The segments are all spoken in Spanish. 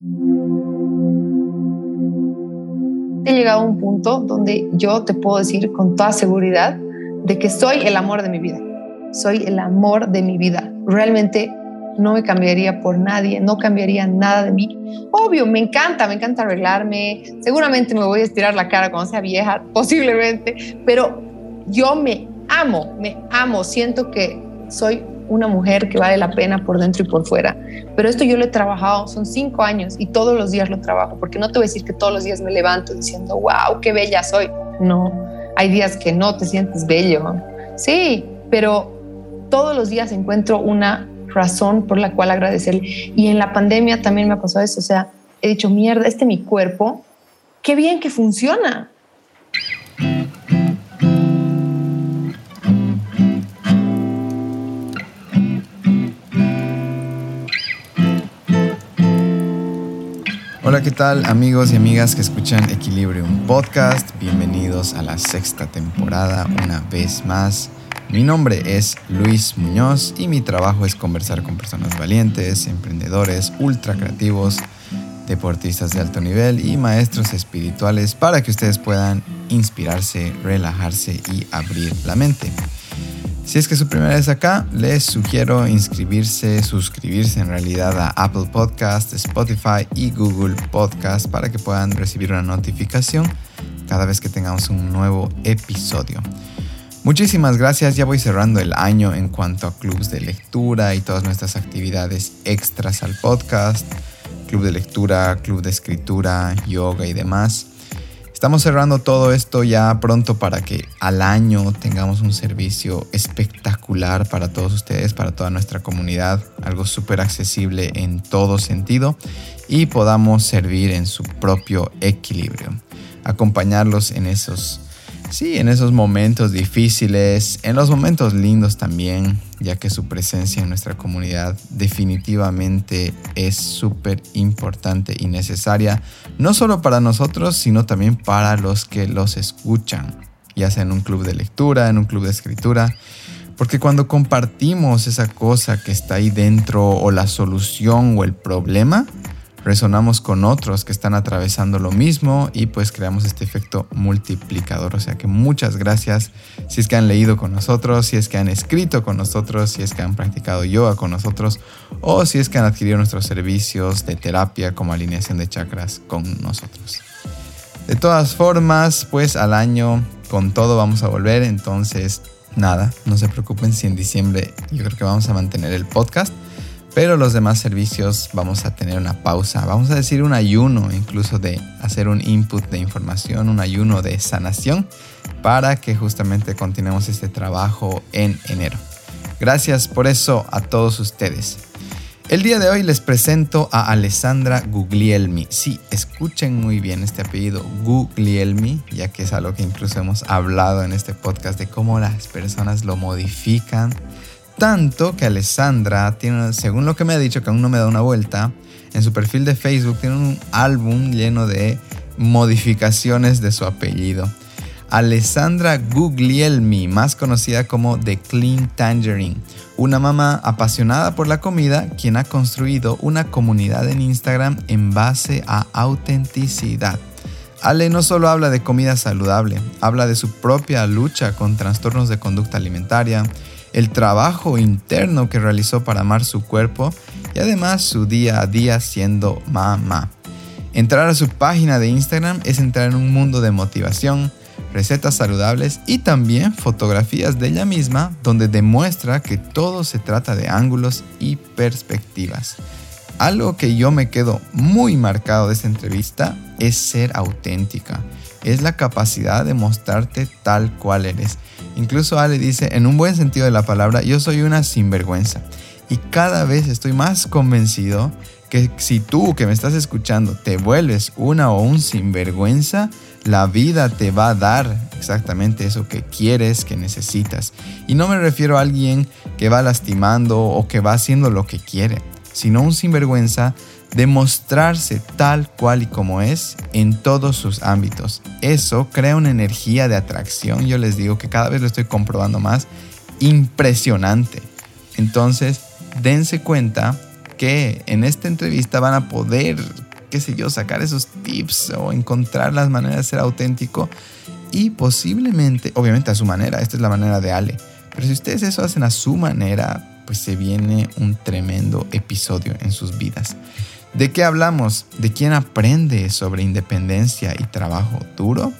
He llegado a un punto donde yo te puedo decir con toda seguridad de que soy el amor de mi vida. Soy el amor de mi vida. Realmente no me cambiaría por nadie, no cambiaría nada de mí. Obvio, me encanta, me encanta arreglarme. Seguramente me voy a estirar la cara cuando sea vieja, posiblemente, pero yo me amo, me amo. Siento que soy una mujer que vale la pena por dentro y por fuera. Pero esto yo lo he trabajado, son cinco años y todos los días lo trabajo, porque no te voy a decir que todos los días me levanto diciendo, wow, qué bella soy. No, hay días que no te sientes bello. Sí, pero todos los días encuentro una razón por la cual agradecerle. Y en la pandemia también me pasado eso, o sea, he dicho, mierda, este mi cuerpo, qué bien que funciona. Hola, ¿qué tal amigos y amigas que escuchan Equilibrium Podcast? Bienvenidos a la sexta temporada una vez más. Mi nombre es Luis Muñoz y mi trabajo es conversar con personas valientes, emprendedores, ultra creativos, deportistas de alto nivel y maestros espirituales para que ustedes puedan inspirarse, relajarse y abrir la mente. Si es que su primera vez acá, les sugiero inscribirse, suscribirse en realidad a Apple Podcast, Spotify y Google Podcast para que puedan recibir una notificación cada vez que tengamos un nuevo episodio. Muchísimas gracias, ya voy cerrando el año en cuanto a clubs de lectura y todas nuestras actividades extras al podcast, club de lectura, club de escritura, yoga y demás. Estamos cerrando todo esto ya pronto para que al año tengamos un servicio espectacular para todos ustedes, para toda nuestra comunidad, algo súper accesible en todo sentido y podamos servir en su propio equilibrio, acompañarlos en esos Sí, en esos momentos difíciles, en los momentos lindos también, ya que su presencia en nuestra comunidad definitivamente es súper importante y necesaria, no solo para nosotros, sino también para los que los escuchan, ya sea en un club de lectura, en un club de escritura, porque cuando compartimos esa cosa que está ahí dentro o la solución o el problema, resonamos con otros que están atravesando lo mismo y pues creamos este efecto multiplicador. O sea que muchas gracias si es que han leído con nosotros, si es que han escrito con nosotros, si es que han practicado yoga con nosotros o si es que han adquirido nuestros servicios de terapia como alineación de chakras con nosotros. De todas formas, pues al año con todo vamos a volver, entonces nada, no se preocupen si en diciembre yo creo que vamos a mantener el podcast pero los demás servicios vamos a tener una pausa, vamos a decir un ayuno incluso de hacer un input de información, un ayuno de sanación para que justamente continuemos este trabajo en enero. Gracias por eso a todos ustedes. El día de hoy les presento a Alessandra Guglielmi. Sí, escuchen muy bien este apellido Guglielmi, ya que es algo que incluso hemos hablado en este podcast de cómo las personas lo modifican tanto que Alessandra tiene, según lo que me ha dicho, que aún no me da una vuelta, en su perfil de Facebook tiene un álbum lleno de modificaciones de su apellido. Alessandra Guglielmi, más conocida como The Clean Tangerine, una mamá apasionada por la comida quien ha construido una comunidad en Instagram en base a autenticidad. Ale no solo habla de comida saludable, habla de su propia lucha con trastornos de conducta alimentaria, el trabajo interno que realizó para amar su cuerpo y además su día a día siendo mamá. Entrar a su página de Instagram es entrar en un mundo de motivación, recetas saludables y también fotografías de ella misma donde demuestra que todo se trata de ángulos y perspectivas. Algo que yo me quedo muy marcado de esta entrevista es ser auténtica. Es la capacidad de mostrarte tal cual eres Incluso Ale dice, en un buen sentido de la palabra, yo soy una sinvergüenza. Y cada vez estoy más convencido que si tú que me estás escuchando te vuelves una o un sinvergüenza, la vida te va a dar exactamente eso que quieres, que necesitas. Y no me refiero a alguien que va lastimando o que va haciendo lo que quiere, sino un sinvergüenza demostrarse tal cual y como es en todos sus ámbitos. Eso crea una energía de atracción, yo les digo que cada vez lo estoy comprobando más, impresionante. Entonces, dense cuenta que en esta entrevista van a poder qué sé yo, sacar esos tips o encontrar las maneras de ser auténtico y posiblemente, obviamente a su manera, esta es la manera de Ale, pero si ustedes eso hacen a su manera, pues se viene un tremendo episodio en sus vidas. ¿De qué hablamos? ¿De quién aprende sobre independencia y trabajo duro?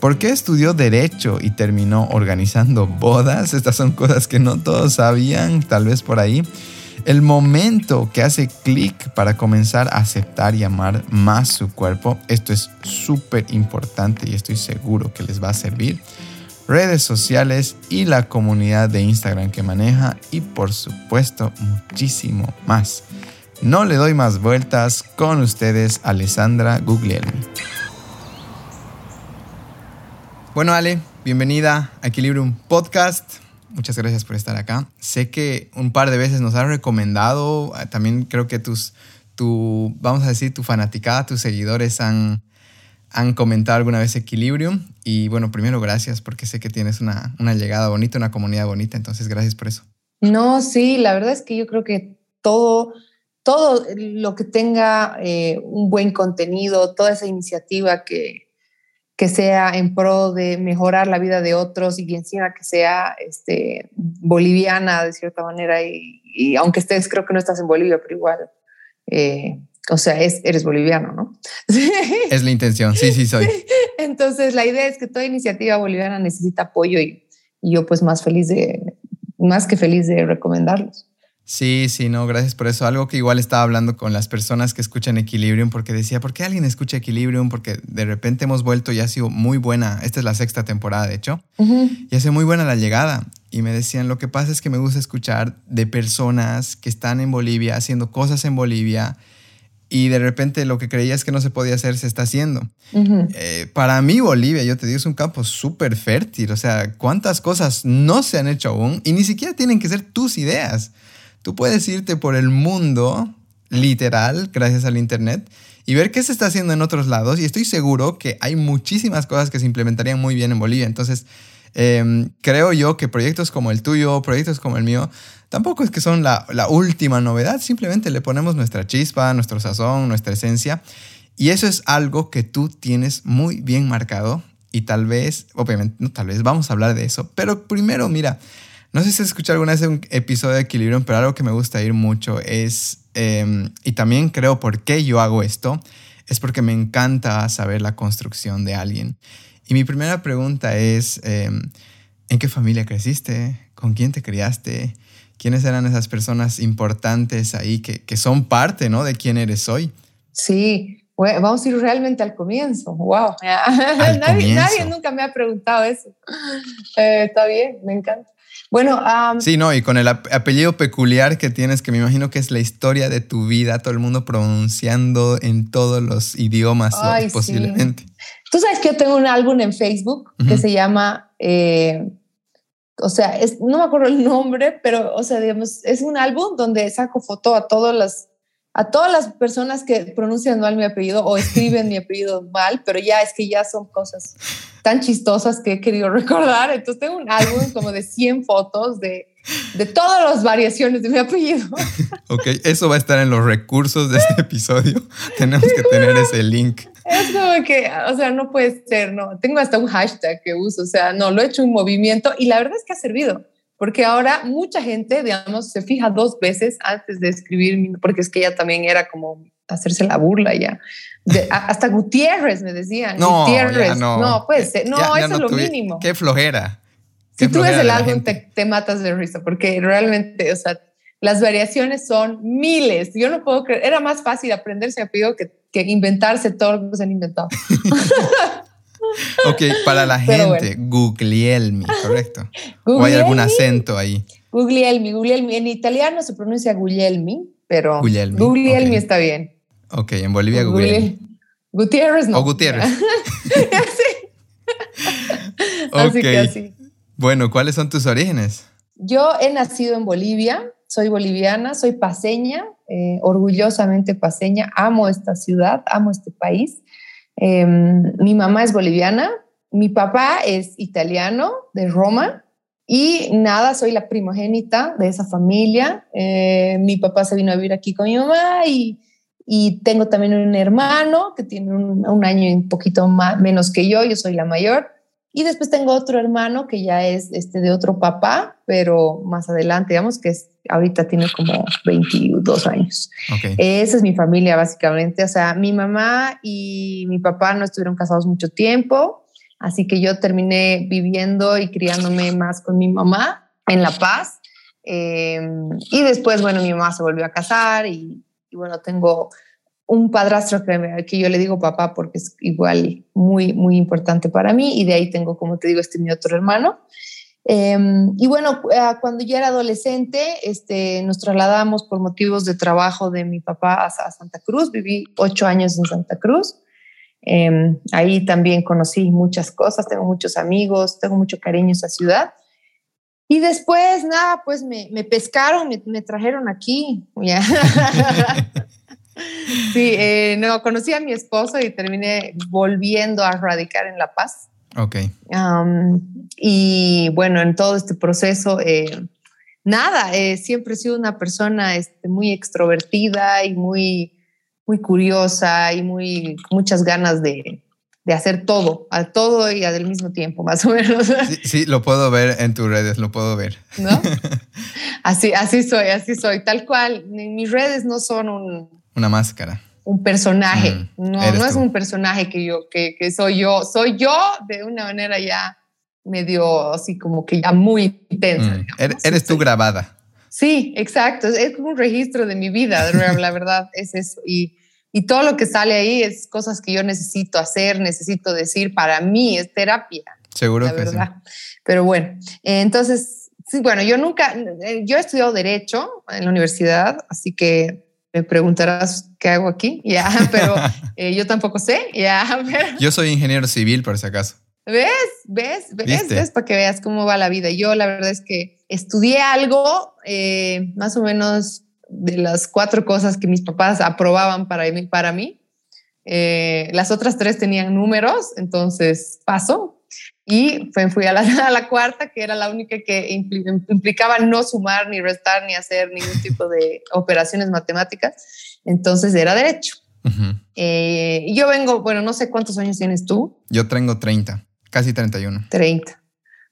¿Por qué estudió derecho y terminó organizando bodas? Estas son cosas que no todos sabían, tal vez por ahí. El momento que hace clic para comenzar a aceptar y amar más su cuerpo, esto es súper importante y estoy seguro que les va a servir. Redes sociales y la comunidad de Instagram que maneja y por supuesto muchísimo más. No le doy más vueltas con ustedes, Alessandra Guglielmi. Bueno, Ale, bienvenida a Equilibrium Podcast. Muchas gracias por estar acá. Sé que un par de veces nos has recomendado, eh, también creo que tus, tu, vamos a decir, tu fanaticada, tus seguidores han, han comentado alguna vez Equilibrium. Y bueno, primero gracias porque sé que tienes una, una llegada bonita, una comunidad bonita, entonces gracias por eso. No, sí, la verdad es que yo creo que todo, todo lo que tenga eh, un buen contenido, toda esa iniciativa que, que sea en pro de mejorar la vida de otros y encima que sea este, boliviana de cierta manera y, aunque estés, creo que no estás en Bolivia, pero igual, eh, o sea, es, eres boliviano, ¿no? Es la intención, sí, sí soy. Entonces, la idea es que toda iniciativa boliviana necesita apoyo y, y yo pues más feliz de, más que feliz de recomendarlos. Sí, sí, no, gracias por eso. Algo que igual estaba hablando con las personas que escuchan Equilibrium, porque decía, ¿por qué alguien escucha Equilibrium? Porque de repente hemos vuelto y ha sido muy buena. Esta es la sexta temporada, de hecho. Y ha sido muy buena la llegada. Y me decían, lo que pasa es que me gusta escuchar de personas que están en Bolivia, haciendo cosas en Bolivia, y de repente lo que creías que no se podía hacer se está haciendo. Eh, para mí Bolivia, yo te digo, es un campo súper fértil. O sea, cuántas cosas no se han hecho aún y ni siquiera tienen que ser tus ideas. Tú puedes irte por el mundo literal gracias al Internet y ver qué se está haciendo en otros lados. Y estoy seguro que hay muchísimas cosas que se implementarían muy bien en Bolivia. Entonces, em, creo yo que proyectos como el tuyo, proyectos como el mío, tampoco es que son la, la última novedad. Simplemente le ponemos nuestra chispa, nuestro sazón, nuestra esencia. Y eso es algo que tú tienes muy bien marcado. Y tal vez, obviamente, no tal vez, vamos a hablar de eso. Pero primero, mira, no sé si has escuchado alguna vez un episodio de Equilibrium, pero algo que me gusta ir mucho es, em, y también creo por qué yo hago esto, es porque me encanta saber la construcción de alguien. Y mi primera pregunta es, em, ¿en qué familia creciste? ¿Con quién te criaste? ¿Quiénes eran esas personas importantes ahí que, que son parte ¿no? de quién eres hoy? Sí, vamos a ir realmente al comienzo. ¡Wow! nadie, nadie, nunca me ha preguntado eso. Eh, está bien, me encanta. Bueno, sí, no, y con el apellido peculiar que tienes, que me imagino que es la historia de tu vida, todo el mundo pronunciando en todos los idiomas posiblemente. Tú sabes que yo tengo un álbum en Facebook que se llama, eh, o sea, es, no me acuerdo el nombre, pero, o sea, digamos, es un álbum donde saco foto a todas las a todas las personas que pronuncian mal mi apellido o escriben mi apellido mal, pero ya es que ya son cosas tan chistosas que he querido recordar. Entonces tengo un álbum como de 100 fotos de, de todas las variaciones de mi apellido. Ok, eso va a estar en los recursos de este episodio. Tenemos que tener ese link. Es como que, o sea, no puede ser, no. Tengo hasta un hashtag que uso, o sea, no, lo he hecho un movimiento y la verdad es que ha servido porque ahora mucha gente, digamos, se fija dos veces antes de escribir, porque es que ella también era como hacerse la burla ya. hasta Gutiérrez me decían. No, Gutiérrez. no. no, puede ser. No, eso es lo mínimo. Qué flojera. si tú ves el álbum, te, te, matas de risa, porque realmente, o sea, las variaciones son miles. Yo no puedo creer. Era más fácil aprenderse a que, que inventarse todo lo que se han inventado. ok, para la gente, Guglielmi, ¿correcto? ¿O hay algún acento ahí? Guglielmi, Guglielmi. En italiano se pronuncia Guglielmi, pero Guglielmi, está bien. Ok, en Bolivia Guglielmi. Gutiérrez no. O Gutiérrez. así. que así. Bueno, ¿cuáles son tus orígenes? Yo he nacido en Bolivia, soy boliviana, soy paseña, eh, orgullosamente paseña, amo esta ciudad, amo este país. Em, mi mamá es boliviana, mi papá es italiano de Roma y nada, soy la primogénita de esa familia. Eh, mi papá se vino a vivir aquí con mi mamá y, Y tengo también un hermano que tiene un, año y un poquito más, menos que yo, yo soy la mayor. Y después tengo otro hermano que ya es este, de otro papá, pero más adelante, digamos que es, ahorita tiene como 22 años. Esa es mi familia, básicamente. O sea, mi mamá y mi papá no estuvieron casados mucho tiempo, así que yo terminé viviendo y criándome más con mi mamá en La Paz. Em, y después, bueno, mi mamá se volvió a casar y, y bueno, tengo un padrastro que, que, yo le digo papá porque es igual muy, muy importante para mí y de ahí tengo, como te digo, este mi otro hermano. Em, y bueno, ah, cuando yo era adolescente, este, nos trasladamos por motivos de trabajo de mi papá a, Santa Cruz. Viví ocho años en Santa Cruz. Em, ahí también conocí muchas cosas, tengo muchos amigos, tengo mucho cariño a esa ciudad. Y después, nada, pues me, me pescaron, me, me, trajeron aquí. Sí, eh, no, conocí a mi esposo y terminé volviendo a radicar en La Paz. Ok. y bueno, en todo este proceso, eh, nada, eh, siempre he sido una persona este, muy extrovertida y muy, muy curiosa y muy, muchas ganas de, de hacer todo, a todo y al mismo tiempo, más o menos. Sí, sí, lo puedo ver en tus redes, lo puedo ver. ¿No? Así, así soy, así soy, tal cual. Mis redes no son un, una máscara. Un personaje. no, no es un personaje que yo, que, que, soy yo. Soy yo de una manera ya medio así como que ya muy intensa. Mm. Eres, tú grabada. Sí, exacto. Es como un registro de mi vida, la verdad es eso. Y, y todo lo que sale ahí es cosas que yo necesito hacer, necesito decir. Para mí es terapia. Seguro que verdad. Pero bueno, entonces, sí, bueno, yo nunca, eh, yo he estudiado Derecho en la universidad, así que me preguntarás qué hago aquí, ya, pero eh, yo tampoco sé, ya. Yo soy ingeniero civil, por si acaso. ¿Ves? ¿Ves? ¿Ves? ¿Ves? Para que veas cómo va la vida. Yo la verdad es que estudié algo, eh, más o menos de las cuatro cosas que mis papás aprobaban para mí. Para mí. Eh, las otras tres tenían números, entonces paso. Y fui a la, a la, cuarta, que era la única que implicaba no sumar, ni restar, ni hacer ningún tipo de operaciones matemáticas. Entonces era derecho. Eh, yo vengo, bueno, no sé cuántos años tienes tú. Yo tengo 30, casi 31. 30.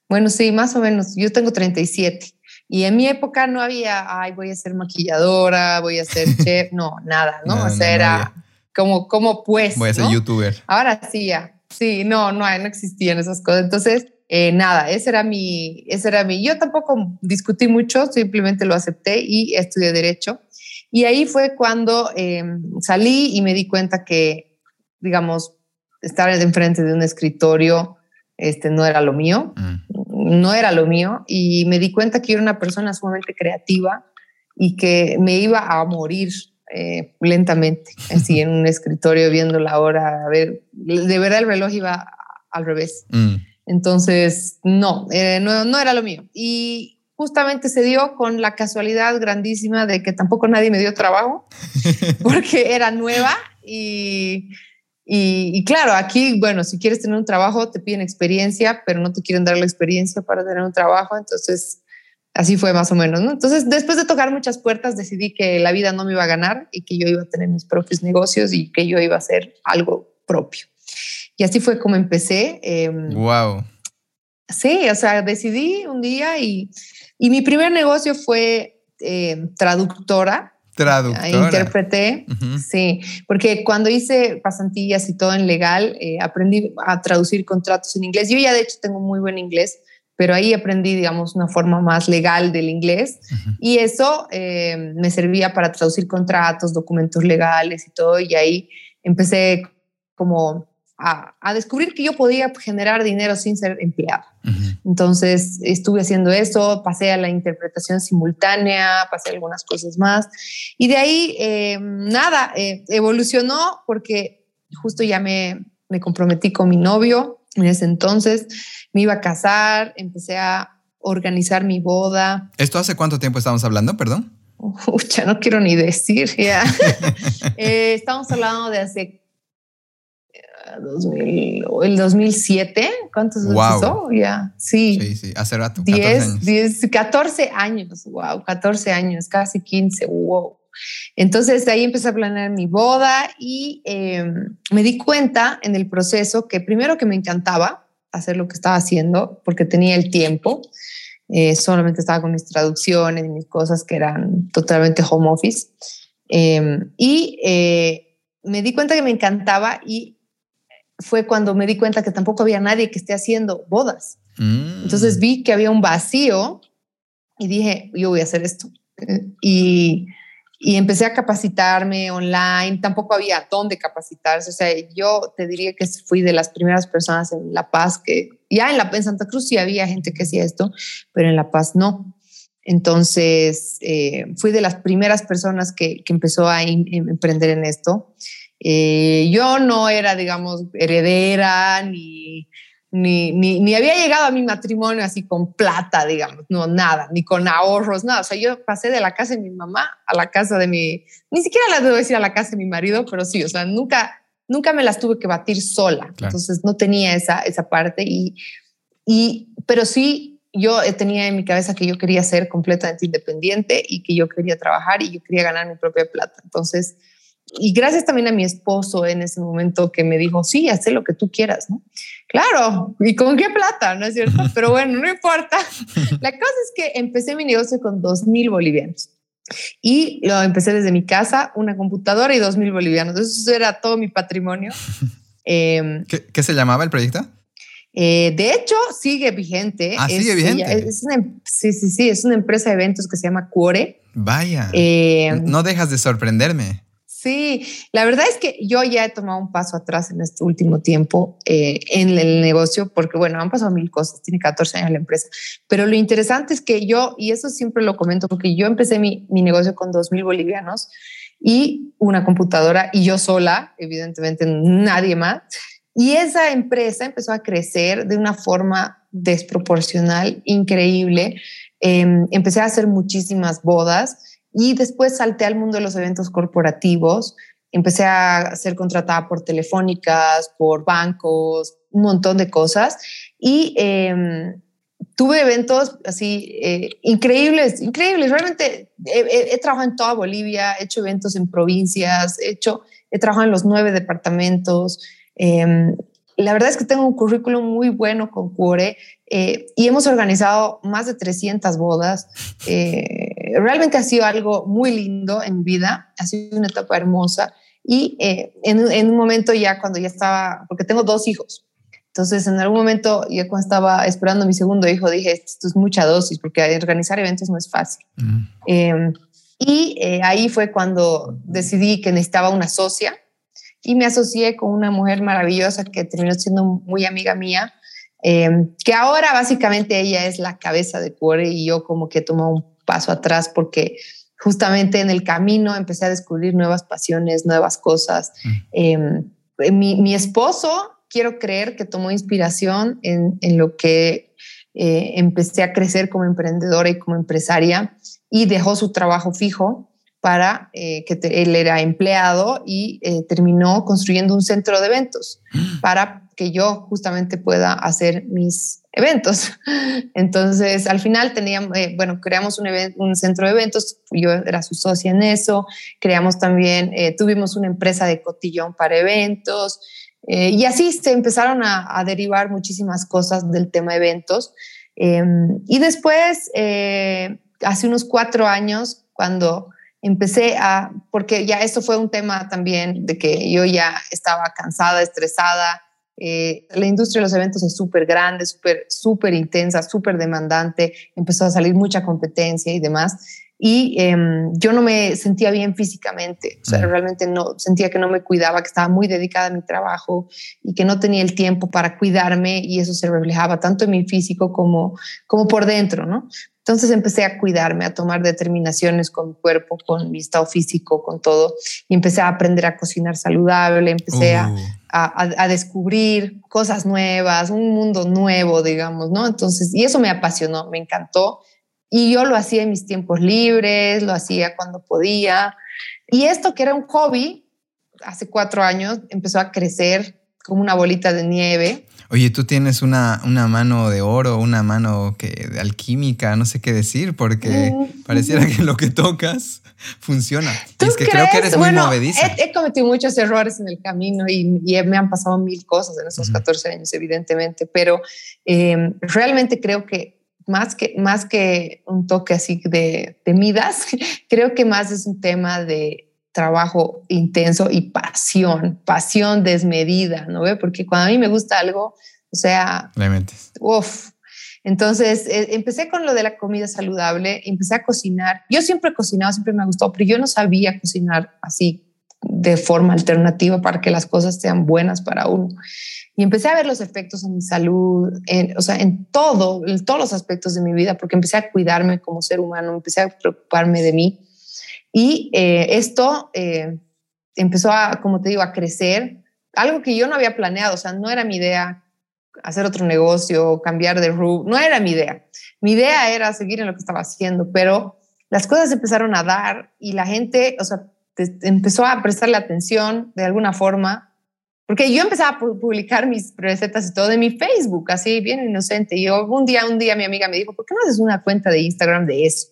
Bueno, sí, más o menos. Yo tengo 37. Y en mi época no había, ay, voy a ser maquilladora, voy a ser chef, no, nada, ¿no? o sea, era como, como pues. Voy a ser youtuber. Ahora sí, ya. Sí, no, no, no existían esas cosas. Entonces, eh, nada, ese era mi, ese era mi. Yo tampoco discutí mucho, simplemente lo acepté y estudié derecho. Y ahí fue cuando em, salí y me di cuenta que, digamos, estar enfrente de un escritorio, este, no era lo mío, mm. no era lo mío. Y me di cuenta que era una persona sumamente creativa y que me iba a morir eh, lentamente, así en un escritorio viendo la hora, a ver, de verdad el reloj iba al revés. Mm. Entonces, no, eh, no, no era lo mío. Y justamente se dio con la casualidad grandísima de que tampoco nadie me dio trabajo, porque era nueva y, y, y, claro, aquí, bueno, si quieres tener un trabajo, te piden experiencia, pero no te quieren dar la experiencia para tener un trabajo. Entonces, Así fue más o menos, ¿no? Entonces, después de tocar muchas puertas, decidí que la vida no me iba a ganar y que yo iba a tener mis propios negocios y que yo iba a hacer algo propio. Y así fue como empecé. wow. Em, sí, o sea, decidí un día y, y mi primer negocio fue em, traductora. Traductora. Interpreté, sí, porque cuando hice pasantillas y todo en legal, eh, aprendí a traducir contratos en inglés. Yo ya de hecho tengo muy buen inglés pero ahí aprendí, digamos, una forma más legal del inglés. Y eso eh, me servía para traducir contratos, documentos legales y todo, y ahí empecé como a, a descubrir que yo podía generar dinero sin ser empleado. Entonces estuve haciendo eso, pasé a la interpretación simultánea, pasé algunas cosas más, y de ahí eh, nada, eh, evolucionó porque justo ya me, me comprometí con mi novio en ese entonces me iba a casar, empecé a organizar mi boda. ¿Esto hace cuánto tiempo estamos hablando, perdón? ya no quiero ni decir, ya. Eh, estamos hablando de hace 2000, eh, el 2007, ¿cuántos wow. Ya, sí. Sí, sí, hace rato. 10, 14 años. 10, 14 años, wow, 14 años, casi 15, wow. Entonces de ahí empecé a planear mi boda y em, me di cuenta en el proceso que primero que me encantaba hacer lo que estaba haciendo porque tenía el tiempo, eh, solamente estaba con mis traducciones y mis cosas que eran totalmente home office. Em, y eh, me di cuenta que me encantaba y fue cuando me di cuenta que tampoco había nadie que esté haciendo bodas. Mm. Entonces vi que había un vacío y dije, yo voy a hacer esto. Y, y, empecé a capacitarme online, tampoco había dónde capacitarse, o sea, yo te diría que fui de las primeras personas en La Paz que, ya en, la, en Santa Cruz sí había gente que hacía esto, pero en La Paz no. Entonces, eh, fui de las primeras personas que, que empezó a emprender en esto. Eh, yo no era, digamos, heredera ni ni, ni, había llegado a mi matrimonio así con plata, digamos, no, nada, ni con ahorros, nada. O sea, yo pasé de la casa de mi mamá a la casa de mi, ni siquiera la debo decir a la casa de mi marido, pero sí, o sea, nunca, nunca me las tuve que batir sola. Entonces no tenía esa, esa parte y, y, pero sí, yo tenía en mi cabeza que yo quería ser completamente independiente y que yo quería trabajar y yo quería ganar mi propia plata. Entonces, y gracias también a mi esposo en ese momento que me dijo, sí, haz lo que tú quieras, ¿no? Claro, ¿y con qué plata? ¿No es cierto? Pero bueno, no importa. La cosa es que empecé mi negocio con dos mil bolivianos. Y lo empecé desde mi casa, una computadora y dos mil bolivianos. Eso era todo mi patrimonio. Em, ¿Qué, se llamaba el proyecto? Eh, de hecho, sigue vigente. Ah, sigue vigente. Em, sí, sí, sí. Es una empresa de eventos que se llama Cuore. Vaya. Em, no dejas de sorprenderme. Sí, la verdad es que yo ya he tomado un paso atrás en este último tiempo eh, en el negocio, porque bueno, han pasado mil cosas, tiene 14 años la empresa, pero lo interesante es que yo, y eso siempre lo comento, porque yo empecé mi, mi negocio con 2 mil bolivianos y una computadora y yo sola, evidentemente nadie más, y esa empresa empezó a crecer de una forma desproporcional, increíble. Em, empecé a hacer muchísimas bodas y después salté al mundo de los eventos corporativos. Empecé a ser contratada por telefónicas, por bancos, un montón de cosas. Y em, tuve eventos así eh, increíbles, increíbles. Realmente he, trabajado en toda Bolivia, he hecho eventos en provincias, he, hecho, he trabajado en los nueve departamentos. Em, la verdad es que tengo un currículum muy bueno con Cuore eh, y hemos organizado más de 300 bodas. Eh, realmente ha sido algo muy lindo en mi vida, ha sido una etapa hermosa. Y eh, en, un momento ya cuando ya estaba, porque tengo dos hijos, entonces en algún momento ya cuando estaba esperando a mi segundo hijo dije, esto es mucha dosis porque organizar eventos no es fácil. Em, y ahí fue cuando decidí que necesitaba una socia y me asocié con una mujer maravillosa que terminó siendo muy amiga mía, em, que ahora básicamente ella es la cabeza de Cuore y yo como que tomo un paso atrás porque justamente en el camino empecé a descubrir nuevas pasiones, nuevas cosas. Mm. Em, mi, esposo, quiero creer que tomó inspiración en, en lo que eh, empecé a crecer como emprendedora y como empresaria y dejó su trabajo fijo para eh, que él era empleado y eh, terminó construyendo un centro de eventos para que yo justamente pueda hacer mis eventos. Entonces, al final teníamos, eh, bueno, creamos un, un, centro de eventos, yo era su socia en eso, creamos también, tuvimos una empresa de cotillón para eventos y así se empezaron a, a, derivar muchísimas cosas del tema eventos. Em, y después, hace unos cuatro años, cuando empecé a, porque ya esto fue un tema también de que yo ya estaba cansada, estresada. Eh, la industria de los eventos es súper grande, súper súper intensa, súper demandante. Empezó a salir mucha competencia y demás. Y em, yo no me sentía bien físicamente, o sea, realmente no sentía que no me cuidaba, que estaba muy dedicada a mi trabajo y que no tenía el tiempo para cuidarme y eso se reflejaba tanto en mi físico como, como por dentro, ¿no? Entonces empecé a cuidarme, a tomar determinaciones con mi cuerpo, con mi estado físico, con todo. Y empecé a aprender a cocinar saludable, empecé a, uh. descubrir cosas nuevas, un mundo nuevo, digamos, ¿no? Entonces, y eso me apasionó, me encantó. Y yo lo hacía en mis tiempos libres, lo hacía cuando podía. Y esto que era un hobby, hace cuatro años, empezó a crecer como una bolita de nieve. Oye, tú tienes una, una mano de oro, una mano que, de alquímica, no sé qué decir, porque pareciera que lo que tocas funciona. ¿Tú es que creo que eres muy movediza. He, cometido muchos errores en el camino y, me han pasado mil cosas en esos 14 años, evidentemente, pero eh, realmente creo que más que, más que un toque así de, de Midas, creo que más es un tema de trabajo intenso y pasión, pasión desmedida, ¿no ve? Porque cuando a mí me gusta algo, o sea, uff. Entonces eh, empecé con lo de la comida saludable, empecé a cocinar. Yo siempre he cocinado, siempre me ha gustado, pero yo no sabía cocinar así de forma alternativa para que las cosas sean buenas para uno. Y empecé a ver los efectos en mi salud, en, o sea, en todo, en todos los aspectos de mi vida, porque empecé a cuidarme como ser humano, empecé a preocuparme de mí. Y eh, esto eh, empezó a, como te digo, a crecer, algo que yo no había planeado, o sea, no era mi idea hacer otro negocio, cambiar de route, no era mi idea. Mi idea era seguir en lo que estaba haciendo, pero las cosas empezaron a dar y la gente, o sea, empezó a prestarle atención de alguna forma porque yo empezaba a publicar mis recetas y todo de mi Facebook, así bien inocente. Y yo, un día, un día mi amiga me dijo, ¿por qué no haces una cuenta de Instagram de eso?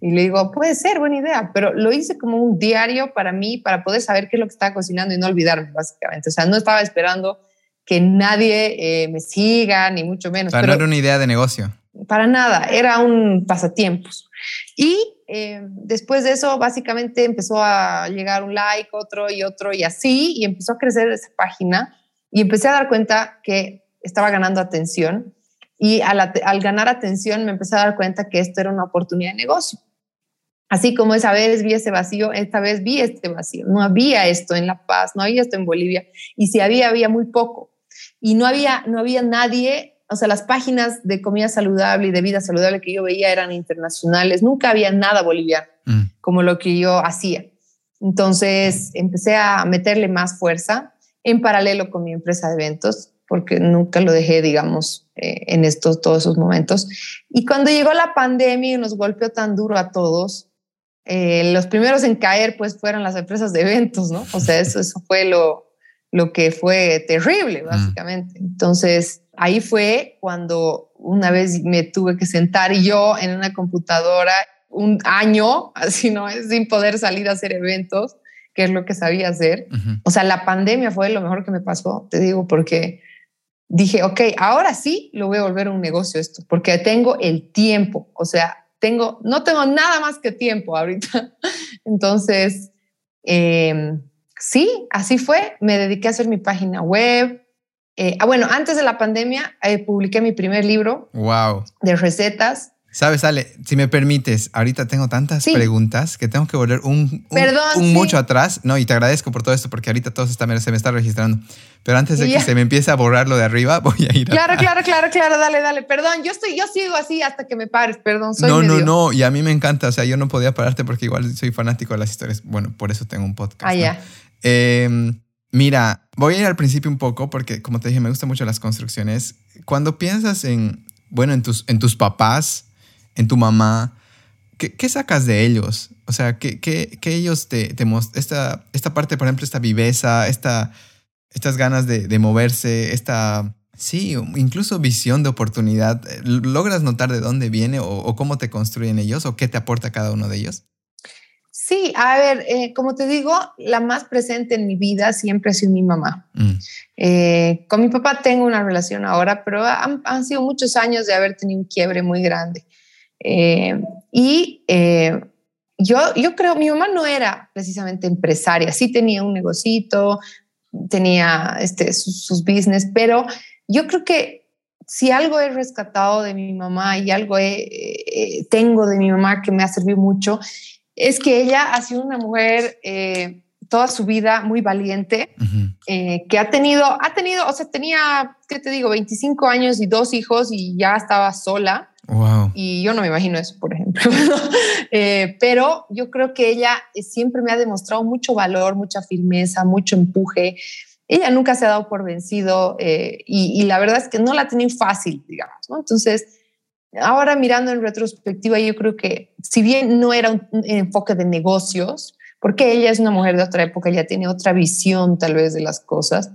Y le digo, puede ser, buena idea, pero lo hice como un diario para mí, para poder saber qué es lo que estaba cocinando y no olvidarme, básicamente. O sea, no estaba esperando que nadie eh, me siga, ni mucho menos. Para no era una idea de negocio. Para nada, era un pasatiempos. Y eh, después de eso, básicamente empezó a llegar un like, otro y otro y así, y empezó a crecer esa página y empecé a dar cuenta que estaba ganando atención y al, al ganar atención me empecé a dar cuenta que esto era una oportunidad de negocio. Así como esa vez vi ese vacío, esta vez vi este vacío. No había esto en La Paz, no había esto en Bolivia. Y si había, había muy poco. Y no había, no había nadie o sea, las páginas de comida saludable y de vida saludable que yo veía eran internacionales, nunca había nada boliviano mm. como lo que yo hacía. Entonces empecé a meterle más fuerza en paralelo con mi empresa de eventos, porque nunca lo dejé, digamos, eh, en estos, todos esos momentos. Y cuando llegó la pandemia y nos golpeó tan duro a todos, eh, los primeros en caer pues fueron las empresas de eventos, ¿no? O sea, eso, eso fue lo, lo que fue terrible, mm. básicamente. Entonces, ahí fue cuando una vez me tuve que sentar yo en una computadora un año, así no es, sin poder salir a hacer eventos, que es lo que sabía hacer. O sea, la pandemia fue lo mejor que me pasó, te digo, porque dije, ok, ahora sí lo voy a volver a un negocio esto, porque tengo el tiempo, o sea, tengo, no tengo nada más que tiempo ahorita. Entonces, em, sí, así fue. Me dediqué a hacer mi página web, eh, ah, bueno, antes de la pandemia eh, publiqué mi primer libro wow. de recetas. Sabes, Ale, si me permites, ahorita tengo tantas preguntas que tengo que volver un, un, mucho atrás. No, y te agradezco por todo esto porque ahorita todo se, está, se me está registrando. Pero antes de que se me empiece a borrar lo de arriba, voy a ir. Claro, claro, claro, claro, dale, dale. Perdón, yo estoy, yo sigo así hasta que me pares. Perdón, soy No, no, no. Y a mí me encanta. O sea, yo no podía pararte porque igual soy fanático de las historias. Bueno, por eso tengo un podcast. Ah, ya. Eh, Mira, voy a ir al principio un poco porque, como te dije, me gustan mucho las construcciones. Cuando piensas en, bueno, en tus, en tus papás, en tu mamá, ¿qué, sacas de ellos? O sea, ¿qué, qué, ellos te, te esta, esta parte, por ejemplo, esta viveza, esta, estas ganas de, de moverse, esta, sí, incluso visión de oportunidad, ¿logras notar de dónde viene o cómo te construyen ellos o qué te aporta cada uno de ellos? Sí, a ver, eh, como te digo, la más presente en mi vida siempre ha sido mi mamá. Mm. Eh, con mi papá tengo una relación ahora, pero han, sido muchos años de haber tenido un quiebre muy grande. Eh, y yo, yo creo, mi mamá no era precisamente empresaria, sí tenía un negocito, tenía este, sus, business, pero yo creo que si algo he rescatado de mi mamá y algo tengo de mi mamá que me ha servido mucho, es que ella ha sido una mujer eh, toda su vida muy valiente, eh, que ha tenido, ha tenido, o sea, tenía, ¿qué te digo? 25 años y dos hijos y ya estaba sola. Wow. Y yo no me imagino eso, por ejemplo. Eh, pero yo creo que ella siempre me ha demostrado mucho valor, mucha firmeza, mucho empuje. Ella nunca se ha dado por vencido y, y, la verdad es que no la ha tenido fácil, digamos, ¿no? Entonces, ahora mirando en retrospectiva, yo creo que si bien no era un enfoque de negocios, porque ella es una mujer de otra época, ella tiene otra visión tal vez de las cosas,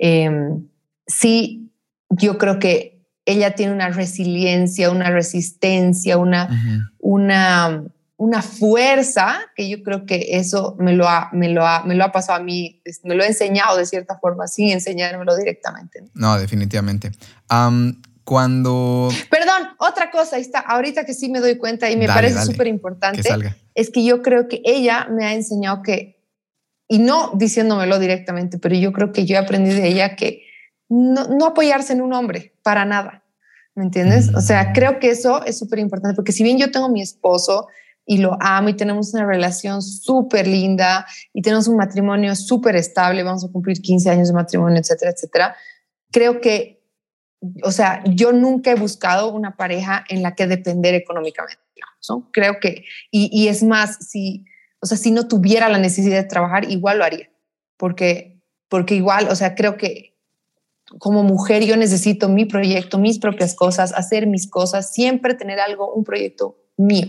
Em, sí, yo creo que ella tiene una resiliencia, una resistencia, una, una, una fuerza que yo creo que eso me lo, ha, me, lo ha, me lo ha pasado a mí, me lo ha enseñado de cierta forma, sin enseñármelo directamente. No, definitivamente. Cuando... Perdón, otra cosa, está, ahorita que sí me doy cuenta y me parece súper importante, es que yo creo que ella me ha enseñado que, y no diciéndomelo directamente, pero yo creo que yo he aprendido de ella que no, apoyarse en un hombre para nada. ¿Me entiendes? O sea, creo que eso es súper importante porque si bien yo tengo mi esposo y lo amo y tenemos una relación súper linda y tenemos un matrimonio súper estable, vamos a cumplir 15 años de matrimonio, etcétera, etcétera, creo que, o sea, yo nunca he buscado una pareja en la que depender económicamente. Creo que, y, y es más, si, o sea, si no tuviera la necesidad de trabajar, igual lo haría, porque, porque igual, o sea, creo que como mujer yo necesito mi proyecto, mis propias cosas, hacer mis cosas, siempre tener algo, un proyecto mío.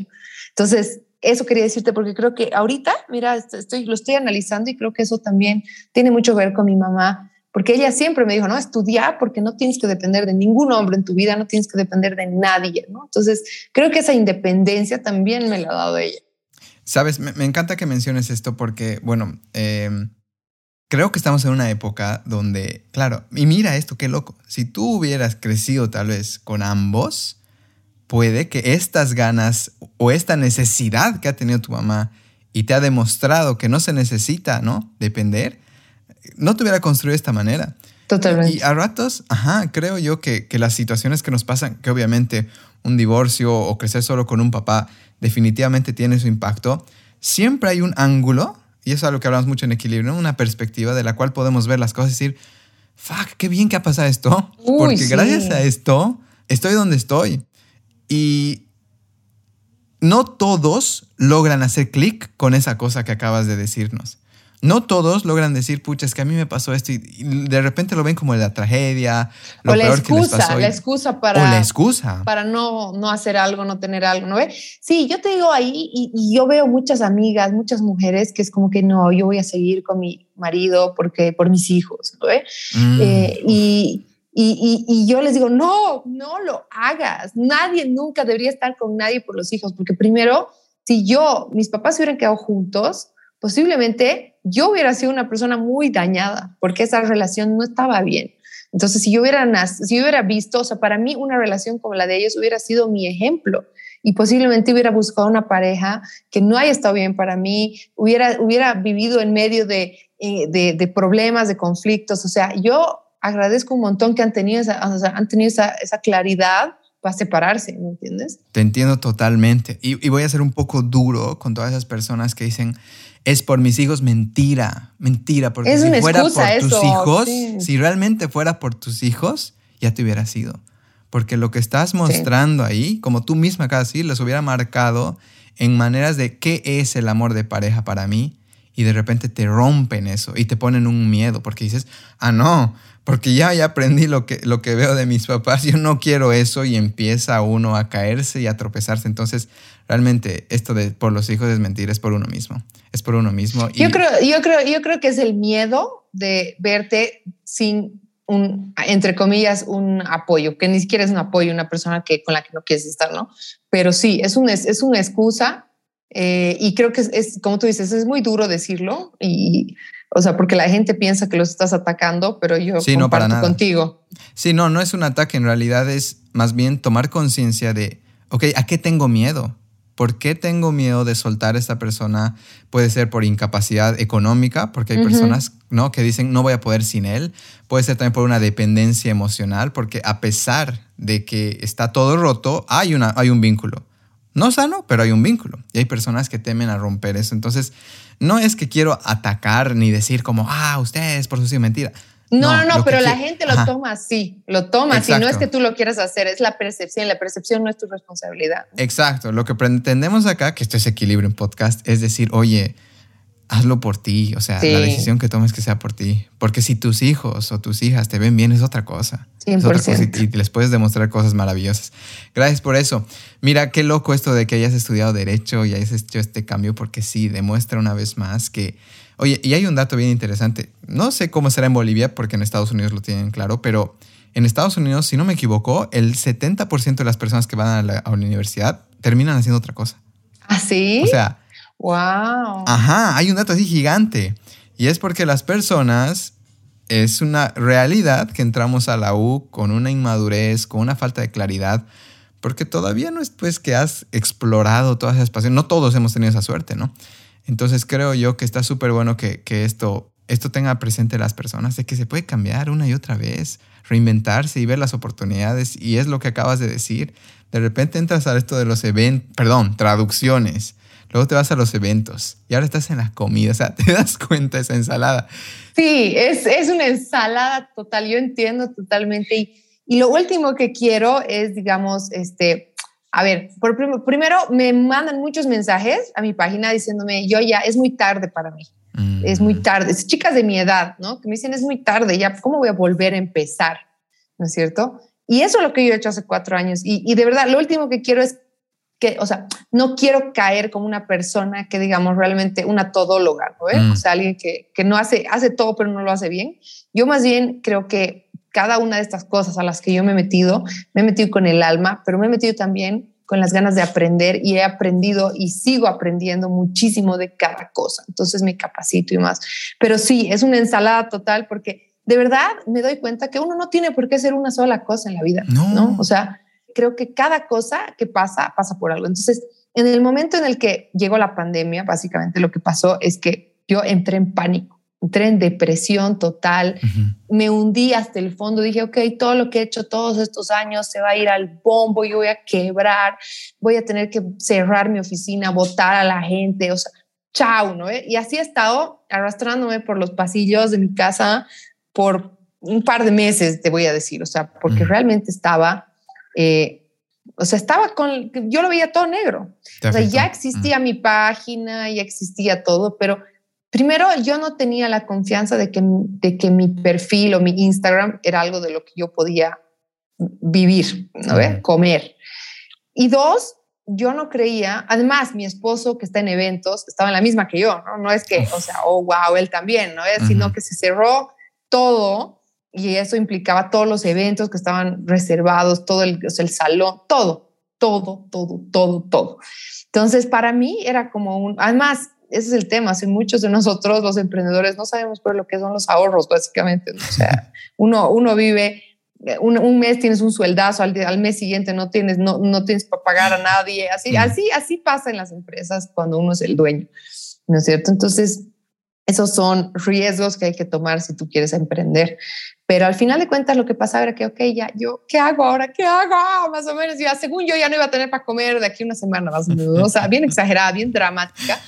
Entonces, eso quería decirte porque creo que ahorita, mira, estoy, lo estoy analizando y creo que eso también tiene mucho que ver con mi mamá, porque ella siempre me dijo, no, estudiar porque no tienes que depender de ningún hombre en tu vida, no tienes que depender de nadie, ¿no? Entonces, creo que esa independencia también me la ha dado ella. Sabes, me, encanta que menciones esto porque, bueno, eh, creo que estamos en una época donde, claro, y mira esto, qué loco, si tú hubieras crecido tal vez con ambos, puede que estas ganas o esta necesidad que ha tenido tu mamá y te ha demostrado que no se necesita, ¿no? Depender, no te hubiera construido de esta manera. Totalmente. Y a ratos, ajá, creo yo que, que las situaciones que nos pasan, que obviamente un divorcio o crecer solo con un papá definitivamente tiene su impacto, siempre hay un ángulo y eso es algo que hablamos mucho en equilibrio, una perspectiva de la cual podemos ver las cosas y decir, fuck, qué bien que ha pasado esto, porque gracias a esto estoy donde estoy. Y no todos logran hacer clic con esa cosa que acabas de decirnos no todos logran decir, pucha, es que a mí me pasó esto y, de repente lo ven como la tragedia, lo o la excusa, la excusa para, o la excusa. para no, no hacer algo, no tener algo, ¿no ve? Sí, yo te digo ahí y, yo veo muchas amigas, muchas mujeres que es como que no, yo voy a seguir con mi marido porque por mis hijos, ¿no ve? Mm, eh, y, y, y, yo les digo, no, no lo hagas. Nadie nunca debería estar con nadie por los hijos, porque primero, si yo, mis papás se hubieran quedado juntos, posiblemente yo hubiera sido una persona muy dañada porque esa relación no estaba bien. Entonces, si yo hubiera, si hubiera visto, o sea, para mí una relación como la de ellos hubiera sido mi ejemplo y posiblemente hubiera buscado una pareja que no haya estado bien para mí, hubiera, hubiera vivido en medio de, eh, de, problemas, de conflictos. O sea, yo agradezco un montón que han tenido esa, han tenido esa, esa claridad para separarse, ¿me entiendes? Te entiendo totalmente. Y, y, voy a ser un poco duro con todas esas personas que dicen, es por mis hijos, mentira, mentira, porque si fuera por tus hijos, si realmente fuera por tus hijos, ya te hubiera sido. Porque lo que estás mostrando ahí, como tú misma acabas de decir, les hubiera marcado en maneras de qué es el amor de pareja para mí y de repente te rompen eso y te ponen un miedo porque dices, ah, no, porque ya, ya aprendí lo que, lo que veo de mis papás, yo no quiero eso y empieza uno a caerse y a tropezarse. Entonces, realmente esto de por los hijos es mentir, es por uno mismo, es por uno mismo. Yo, creo, yo, creo, yo creo que es el miedo de verte sin un, entre comillas, un apoyo, que ni siquiera es un apoyo, una persona que, con la que no quieres estar, ¿no? Pero sí, es, un, es, una excusa eh, y creo que es, como tú dices, es muy duro decirlo y, o sea, porque la gente piensa que los estás atacando, pero yo sí, no para nada. contigo. Sí, no, no es un ataque, en realidad es más bien tomar conciencia de, ok, ¿a qué tengo miedo? ¿Por qué tengo miedo de soltar a esta persona? Puede ser por incapacidad económica, porque hay personas ¿no? que dicen no voy a poder sin él. Puede ser también por una dependencia emocional, porque a pesar de que está todo roto, hay, una, hay un vínculo. No sano, pero hay un vínculo. Y hay personas que temen a romper eso. Entonces, no es que quiero atacar ni decir como, ah, ustedes por su mentira. No, no, no, pero la gente lo toma así, lo toma así, no es que tú lo quieras hacer, es la percepción, la percepción no es tu responsabilidad. Exacto, lo que pretendemos acá, que esto es equilibrio en podcast, es decir, oye, hazlo por ti, o sea, la decisión que tomes que sea por ti, porque si tus hijos o tus hijas te ven bien es otra cosa. 100%. Es otra cosa y, les puedes demostrar cosas maravillosas. Gracias por eso. Mira, qué loco esto de que hayas estudiado derecho y hayas hecho este cambio, porque sí, demuestra una vez más que Oye, y hay un dato bien interesante. No sé cómo será en Bolivia, porque en Estados Unidos lo tienen claro, pero en Estados Unidos, si no me equivoco, el 70% de las personas que van a la, universidad terminan haciendo otra cosa. ¿Ah, sí? O sea, wow. Ajá, hay un dato así gigante. Y es porque las personas es una realidad que entramos a la U con una inmadurez, con una falta de claridad, porque todavía no es pues que has explorado todas esas pasiones. No todos hemos tenido esa suerte, ¿no? Entonces creo yo que está súper bueno que, que, esto, esto tenga presente las personas, de que se puede cambiar una y otra vez, reinventarse y ver las oportunidades. Y es lo que acabas de decir. De repente entras a esto de los eventos, perdón, traducciones. Luego te vas a los eventos y ahora estás en las comidas. O sea, te das cuenta esa ensalada. Sí, es, es una ensalada total. Yo entiendo totalmente. Y, y lo último que quiero es, digamos, este, a ver, por primero me mandan muchos mensajes a mi página diciéndome, yo ya, es muy tarde para mí. Es muy mm. tarde. Es chicas de mi edad, ¿no? Que me dicen, es muy tarde, ya, ¿cómo voy a volver a empezar? ¿No es cierto? Y eso es lo que yo he hecho hace cuatro años. Y, y de verdad, lo último que quiero es que, o sea, no quiero caer como una persona que, digamos, realmente una todóloga, ¿no? Mm. O sea, alguien que, que no hace, hace todo, pero no lo hace bien. Yo más bien creo que cada una de estas cosas a las que yo me he metido, me he metido con el alma, pero me he metido también con las ganas de aprender y he aprendido y sigo aprendiendo muchísimo de cada cosa. Entonces me capacito y más. Pero sí, es una ensalada total porque de verdad me doy cuenta que uno no tiene por qué ser una sola cosa en la vida, ¿no? ¿no? O sea, creo que cada cosa que pasa, pasa por algo. Entonces, en el momento en el que llegó la pandemia, básicamente lo que pasó es que yo entré en pánico, entré en depresión total, me hundí hasta el fondo, dije, ok, todo lo que he hecho todos estos años se va a ir al bombo, yo voy a quebrar, voy a tener que cerrar mi oficina, votar a la gente, o sea, chao, ¿no? Y así he estado arrastrándome por los pasillos de mi casa por un par de meses, te voy a decir, o sea, porque realmente estaba eh, o sea, estaba con, yo lo veía todo negro. O sea, ya existía mi página, ya existía todo, pero primero yo no tenía la confianza de que, de que mi perfil o mi Instagram era algo de lo que yo podía vivir, ¿no? Comer. Y dos, yo no creía, además mi esposo que está en eventos estaba en la misma que yo, ¿no? No es que, o sea, oh, wow, él también, ¿no? es Sino que se cerró todo y eso implicaba todos los eventos que estaban reservados, todo el, el salón, todo, todo, todo, todo, todo. Entonces, para mí era como un, además, ese es el tema, si muchos de nosotros, los emprendedores, no sabemos por lo que son los ahorros, básicamente. O sea, uno, uno vive, un, un, mes tienes un sueldazo, al, al mes siguiente no tienes, no, no tienes para pagar a nadie. Así, así, así pasa en las empresas cuando uno es el dueño, ¿no es cierto? Entonces, esos son riesgos que hay que tomar si tú quieres emprender. Pero al final de cuentas lo que pasaba era que, ok, ya, yo, ¿qué hago ahora? ¿Qué hago? Más o menos, ya, según yo ya no iba a tener para comer de aquí una semana más o menos. O sea, bien exagerada, bien dramática.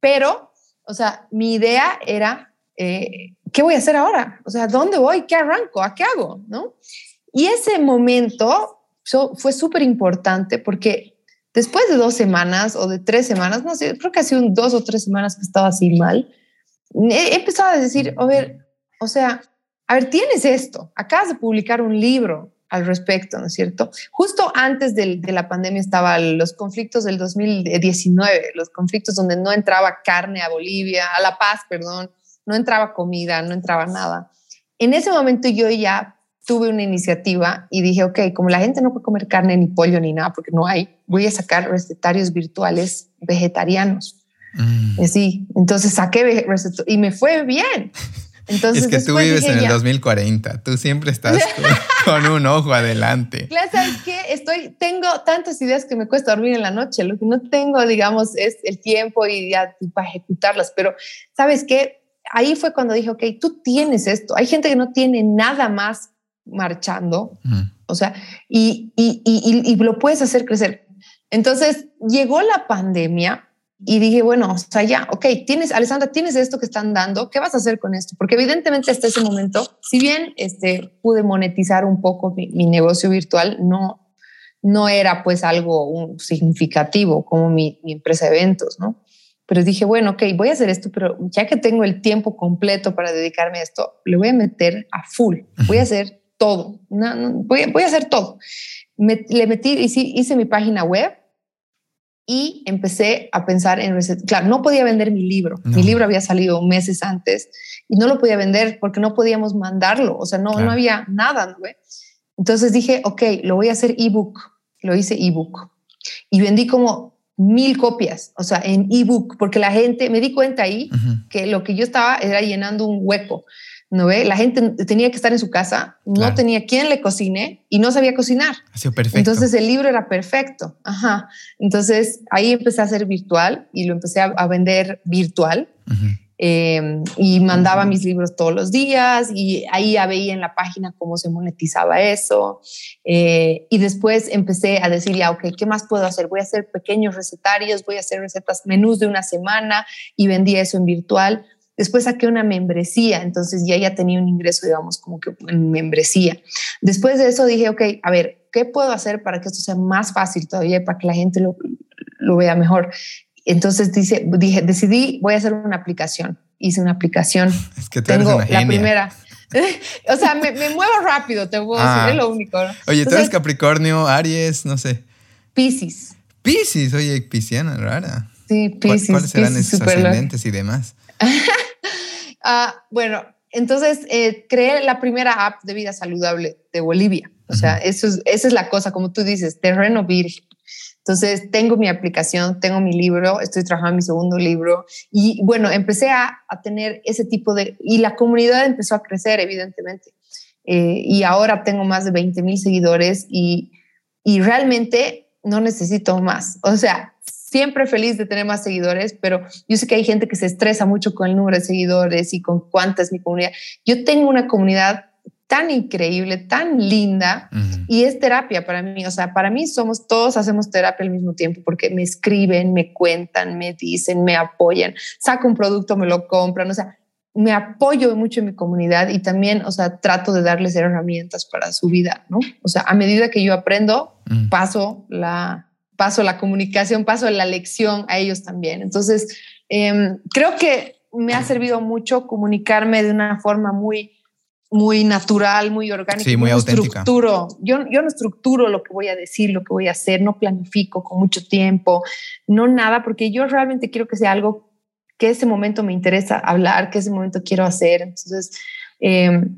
Pero, o sea, mi idea era, eh, ¿qué voy a hacer ahora? O sea, ¿dónde voy? ¿Qué arranco? ¿A qué hago? ¿No? Y ese momento fue súper importante porque después de dos semanas o de tres semanas, no sé, creo que ha sido dos o tres semanas que estaba así mal, he empezado a decir, a ver, o sea, a ver, tienes esto, acabas de publicar un libro al respecto, ¿no es cierto? Justo antes de, la pandemia estaban los conflictos del 2019, los conflictos donde no entraba carne a Bolivia, a La Paz, perdón, no entraba comida, no entraba nada. En ese momento yo ya tuve una iniciativa y dije, ok, como la gente no puede comer carne ni pollo ni nada, porque no hay, voy a sacar recetarios virtuales vegetarianos. Mm. Sí, entonces saqué y me fue bien. Entonces, es que tú vives en el 2040, tú siempre estás con, un ojo adelante. Claro, ¿sabes qué? Estoy, tengo tantas ideas que me cuesta dormir en la noche, lo que no tengo, digamos, es el tiempo y ya para ejecutarlas, pero ¿sabes qué? Ahí fue cuando dije, ok, tú tienes esto, hay gente que no tiene nada más marchando, o sea, y, y, y, y lo puedes hacer crecer. Entonces, llegó la pandemia y dije, bueno, o sea, ya, ok, tienes, Alessandra, tienes esto que están dando, ¿qué vas a hacer con esto? Porque evidentemente hasta ese momento, si bien este, pude monetizar un poco mi, negocio virtual, no, no era pues algo significativo como mi, empresa de eventos, ¿no? Pero dije, bueno, ok, voy a hacer esto, pero ya que tengo el tiempo completo para dedicarme a esto, le voy a meter a full, voy a hacer todo, no, voy, voy, a hacer todo. Me, le metí, hice, hice mi página web, y empecé a pensar en recetas. Claro, no podía vender mi libro. Mi libro había salido meses antes y no lo podía vender porque no podíamos mandarlo. O sea, no, no había nada. ¿no? Entonces dije, ok, lo voy a hacer ebook. Lo hice ebook y vendí como mil copias, o sea, en ebook, porque la gente, me di cuenta ahí que lo que yo estaba era llenando un hueco. ¿No ve? La gente tenía que estar en su casa, no tenía quien le cocine y no sabía cocinar. Ha sido perfecto. Entonces el libro era perfecto. Ajá. Entonces ahí empecé a hacer virtual y lo empecé a, vender virtual. Em, y mandaba mis libros todos los días y ahí ya veía en la página cómo se monetizaba eso. Eh, y después empecé a decir, ya, ok, ¿qué más puedo hacer? Voy a hacer pequeños recetarios, voy a hacer recetas, menús de una semana y vendí eso en virtual Después saqué una membresía, entonces ya ya tenía un ingreso, digamos, como que en membresía. Después de eso dije, ok, a ver, ¿qué puedo hacer para que esto sea más fácil todavía, para que la gente lo, lo vea mejor? Entonces dice, dije, decidí, voy a hacer una aplicación. Hice una aplicación. Es que tengo la primera. o sea, me, muevo rápido, te puedo decir, ah. es lo único. Oye, tú eres Capricornio, Aries, no sé. Piscis. Piscis, oye, pisciana, rara. Sí, Piscis. ¿Cuáles serán esos ascendentes y demás? Ah, bueno, entonces eh, creé la primera app de vida saludable de Bolivia. O sea, eso es, esa es la cosa, como tú dices, terreno virgen. Entonces, tengo mi aplicación, tengo mi libro, estoy trabajando mi segundo libro y bueno, empecé a, tener ese tipo de... Y la comunidad empezó a crecer, evidentemente. Eh, y ahora tengo más de 20 mil seguidores y, y realmente no necesito más. O sea, siempre feliz de tener más seguidores, pero yo sé que hay gente que se estresa mucho con el número de seguidores y con cuánta es mi comunidad. Yo tengo una comunidad tan increíble, tan linda y es terapia para mí. O sea, para mí somos todos hacemos terapia al mismo tiempo porque me escriben, me cuentan, me dicen, me apoyan, saco un producto, me lo compran. O sea, me apoyo mucho en mi comunidad y también, o sea, trato de darles herramientas para su vida, ¿no? O sea, a medida que yo aprendo, paso la, paso la comunicación, paso la lección a ellos también. Entonces, em, creo que me ha servido mucho comunicarme de una forma muy, muy natural, muy orgánica. Sí, muy auténtica. Estructuro. Yo, yo no estructuro lo que voy a decir, lo que voy a hacer, no planifico con mucho tiempo, no nada, porque yo realmente quiero que sea algo que ese momento me interesa hablar, que ese momento quiero hacer. Entonces, eh,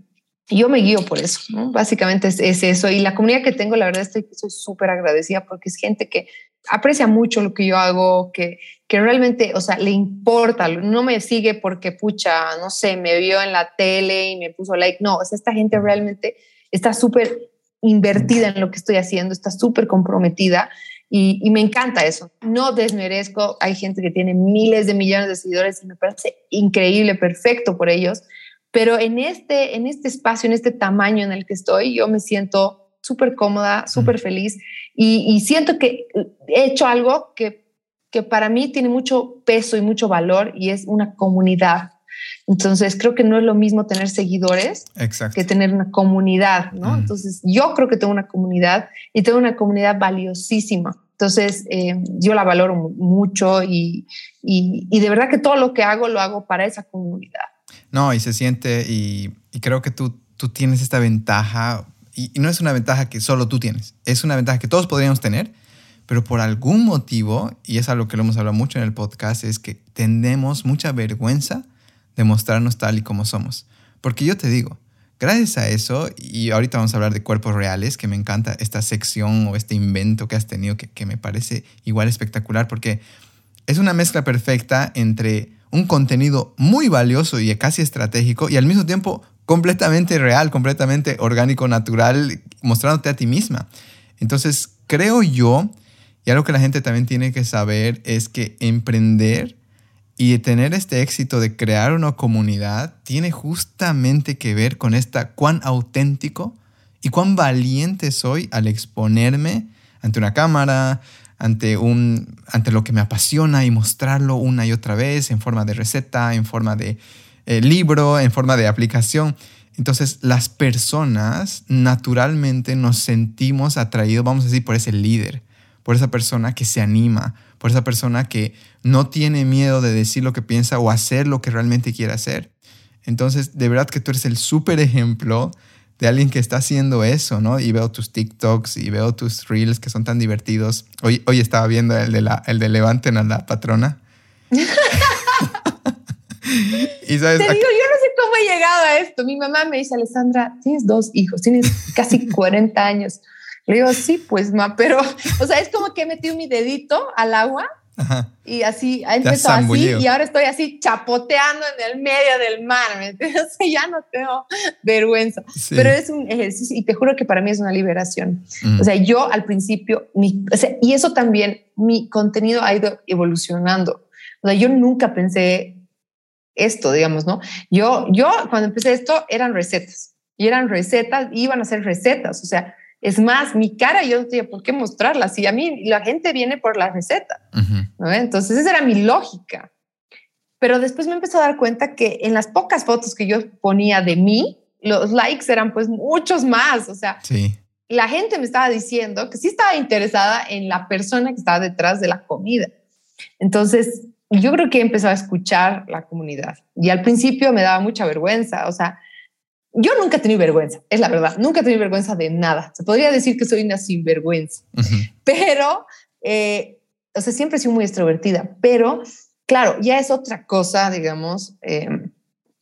yo me guío por eso, Básicamente es, eso. Y la comunidad que tengo, la verdad, estoy súper agradecida porque es gente que aprecia mucho lo que yo hago, que, que realmente, o sea, le importa, no me sigue porque, pucha, no sé, me vio en la tele y me puso like. No, o sea, esta gente realmente está súper invertida en lo que estoy haciendo, está súper comprometida y, y, me encanta eso. No desmerezco, hay gente que tiene miles de millones de seguidores y me parece increíble, perfecto por ellos, pero en este, en este espacio, en este tamaño en el que estoy, yo me siento súper cómoda, súper feliz y, siento que he hecho algo que, que para mí tiene mucho peso y mucho valor y es una comunidad. Entonces, creo que no es lo mismo tener seguidores que tener una comunidad, ¿no? Entonces, yo creo que tengo una comunidad y tengo una comunidad valiosísima. Entonces, eh, yo la valoro mucho y, y, y de verdad que todo lo que hago lo hago para esa comunidad. No, y se siente, y, creo que tú, tú tienes esta ventaja, y, no es una ventaja que solo tú tienes, es una ventaja que todos podríamos tener, pero por algún motivo, y es algo que lo hemos hablado mucho en el podcast, es que tenemos mucha vergüenza de mostrarnos tal y como somos. Porque yo te digo, gracias a eso, y ahorita vamos a hablar de cuerpos reales, que me encanta esta sección o este invento que has tenido, que, que me parece igual espectacular, porque es una mezcla perfecta entre un contenido muy valioso y casi estratégico y al mismo tiempo completamente real, completamente orgánico, natural, mostrándote a ti misma. Entonces, creo yo, y algo que la gente también tiene que saber es que emprender y tener este éxito de crear una comunidad tiene justamente que ver con esta cuán auténtico y cuán valiente soy al exponerme ante una cámara, ante, un, ante lo que me apasiona y mostrarlo una y otra vez en forma de receta, en forma de eh, libro, en forma de aplicación. Entonces las personas naturalmente nos sentimos atraídos, vamos a decir, por ese líder, por esa persona que se anima, por esa persona que no tiene miedo de decir lo que piensa o hacer lo que realmente quiere hacer. Entonces, de verdad que tú eres el súper ejemplo de alguien que está haciendo eso, ¿no? Y veo tus TikToks y veo tus reels que son tan divertidos. Hoy, hoy estaba viendo el de, la, el de levanten a la patrona. y sabes, Te digo, yo no sé cómo he llegado a esto. Mi mamá me dice, Alessandra, tienes dos hijos, tienes casi 40 años. Le digo, sí, pues, ma, pero, o sea, es como que he metido mi dedito al agua y así ha empezado así y ahora estoy así chapoteando en el medio del mar, ¿me ya no tengo vergüenza. Pero es un ejercicio y te juro que para mí es una liberación. Mm. O sea, yo al principio, mi, y eso también, mi contenido ha ido evolucionando. O sea, yo nunca pensé esto, digamos, ¿no? Yo, yo cuando empecé esto eran recetas y eran recetas, iban a ser recetas, o sea, es más, mi cara yo no tenía por qué mostrarla. Si a mí la gente viene por la receta. Entonces esa era mi lógica. Pero después me empezó a dar cuenta que en las pocas fotos que yo ponía de mí, los likes eran pues muchos más. O sea, la gente me estaba diciendo que sí estaba interesada en la persona que estaba detrás de la comida. Entonces, yo creo que empezó a escuchar la comunidad. Y al principio me daba mucha vergüenza. O sea, yo nunca he tenido vergüenza, es la verdad, nunca he tenido vergüenza de nada. Se podría decir que soy una sinvergüenza, pero, eh, o sea, siempre he sido muy extrovertida, pero claro, ya es otra cosa, digamos, eh,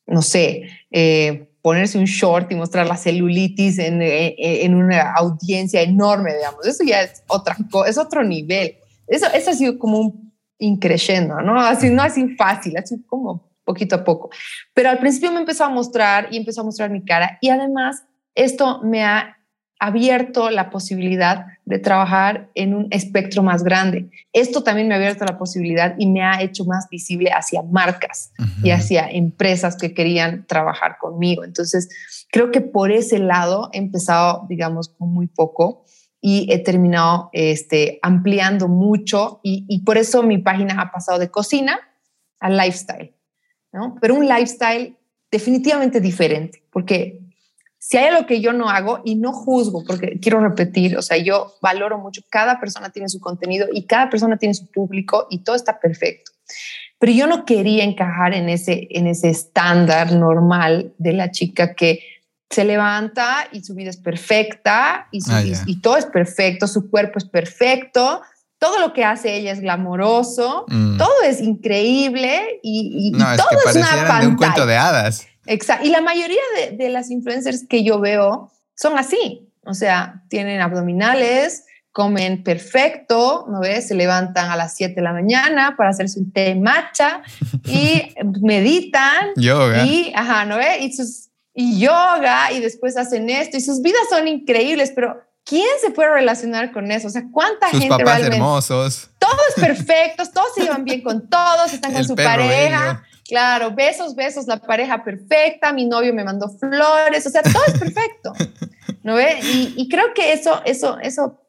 no sé, eh, ponerse un short y mostrar la celulitis en, en, una audiencia enorme, digamos, eso ya es otra cosa, es otro nivel. Eso, eso ha sido como un increyendo, ¿no? Así, no así fácil, así como poquito a poco. Pero al principio me empezó a mostrar y empezó a mostrar mi cara y además esto me ha abierto la posibilidad de trabajar en un espectro más grande. Esto también me ha abierto la posibilidad y me ha hecho más visible hacia marcas y hacia empresas que querían trabajar conmigo. Entonces, creo que por ese lado he empezado, digamos, con muy poco y he terminado este, ampliando mucho y, y por eso mi página ha pasado de cocina a lifestyle. Pero un lifestyle definitivamente diferente, porque si hay algo que yo no hago y no juzgo, porque quiero repetir, o sea, yo valoro mucho, cada persona tiene su contenido y cada persona tiene su público y todo está perfecto. Pero yo no quería encajar en ese, en ese estándar normal de la chica que se levanta y su vida es perfecta y, ah, y todo es perfecto, su cuerpo es perfecto, todo lo que hace ella es glamoroso, mm. todo es increíble y, todo es, una pantalla. un cuento de hadas. Exacto. Y la mayoría de, las influencers que yo veo son así. O sea, tienen abdominales, comen perfecto, ¿no ves? Se levantan a las 7 de la mañana para hacerse un té matcha y meditan. Yoga. Y, ajá, ¿no ves? Y, sus, y yoga y después hacen esto y sus vidas son increíbles, pero ¿quién se puede relacionar con eso? O sea, ¿cuánta Sus gente papás hermosos. Todos perfectos, todos se llevan bien con todos, están con su pareja. Claro, besos, besos, la pareja perfecta, mi novio me mandó flores, o sea, todo es perfecto. ¿No ve? Y, creo que eso, eso, eso,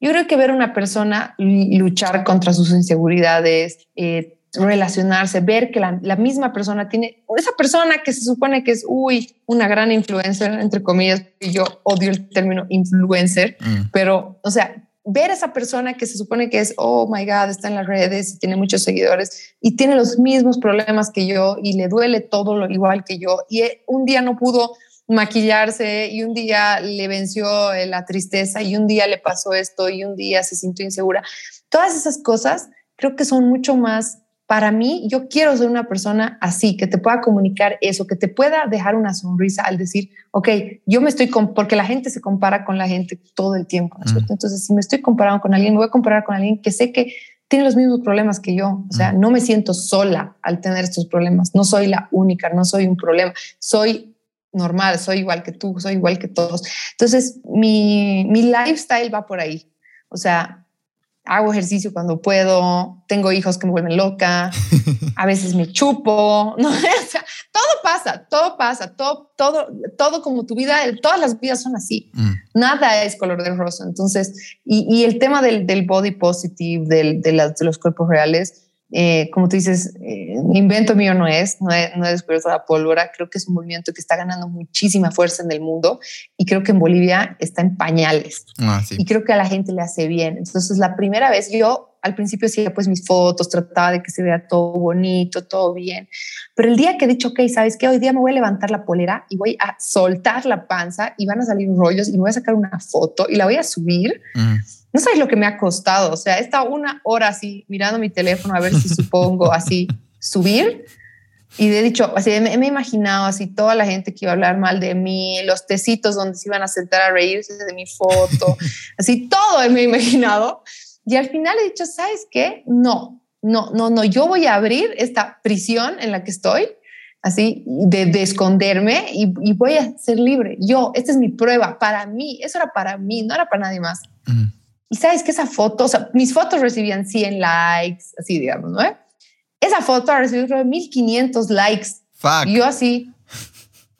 yo creo que ver a una persona luchar contra sus inseguridades, eh, relacionarse, ver que la, misma persona tiene, esa persona que se supone que es, uy, una gran influencer, entre comillas, y yo odio el término influencer, mm. pero, o sea, ver a esa persona que se supone que es, oh my God, está en las redes y tiene muchos seguidores y tiene los mismos problemas que yo y le duele todo lo igual que yo y un día no pudo maquillarse y un día le venció la tristeza y un día le pasó esto y un día se sintió insegura. Todas esas cosas creo que son mucho más para mí, yo quiero ser una persona así, que te pueda comunicar eso, que te pueda dejar una sonrisa al decir, ok, yo me estoy, con, porque la gente se compara con la gente todo el tiempo, ¿no Entonces, si me estoy comparando con alguien, me voy a comparar con alguien que sé que tiene los mismos problemas que yo, o sea, no me siento sola al tener estos problemas, no soy la única, no soy un problema, soy normal, soy igual que tú, soy igual que todos. Entonces, mi, mi lifestyle va por ahí, o sea, hago ejercicio cuando puedo, tengo hijos que me vuelven loca, a veces me chupo, ¿no? todo pasa, todo pasa, todo, todo, todo como tu vida, todas las vidas son así, mm. nada es color de rosa. Entonces, y, el tema del, body positive, del, de, de los cuerpos reales, eh, como tú dices, eh, invento mío no es, no he, no he, descubierto la pólvora, creo que es un movimiento que está ganando muchísima fuerza en el mundo y creo que en Bolivia está en pañales ah, y creo que a la gente le hace bien. Entonces, la primera vez yo al principio hacía pues mis fotos, trataba de que se vea todo bonito, todo bien. Pero el día que he dicho, ok, ¿sabes qué? Hoy día me voy a levantar la polera y voy a soltar la panza y van a salir rollos y me voy a sacar una foto y la voy a subir. Mm. No sabes lo que me ha costado. O sea, he estado una hora así mirando mi teléfono a ver si supongo así subir y de dicho, así me, he imaginado así toda la gente que iba a hablar mal de mí, los tecitos donde se iban a sentar a reírse de mi foto, así todo me he imaginado. Y al final he dicho, ¿sabes qué? No, no, no, no, yo voy a abrir esta prisión en la que estoy, así, de, de esconderme y, y, voy a ser libre. Yo, esta es mi prueba para mí, eso era para mí, no era para nadie más. Y sabes que esa foto, o sea, mis fotos recibían 100 likes, así digamos, ¿no? Esa foto ha recibido 1500 likes. Fuck. Y yo así.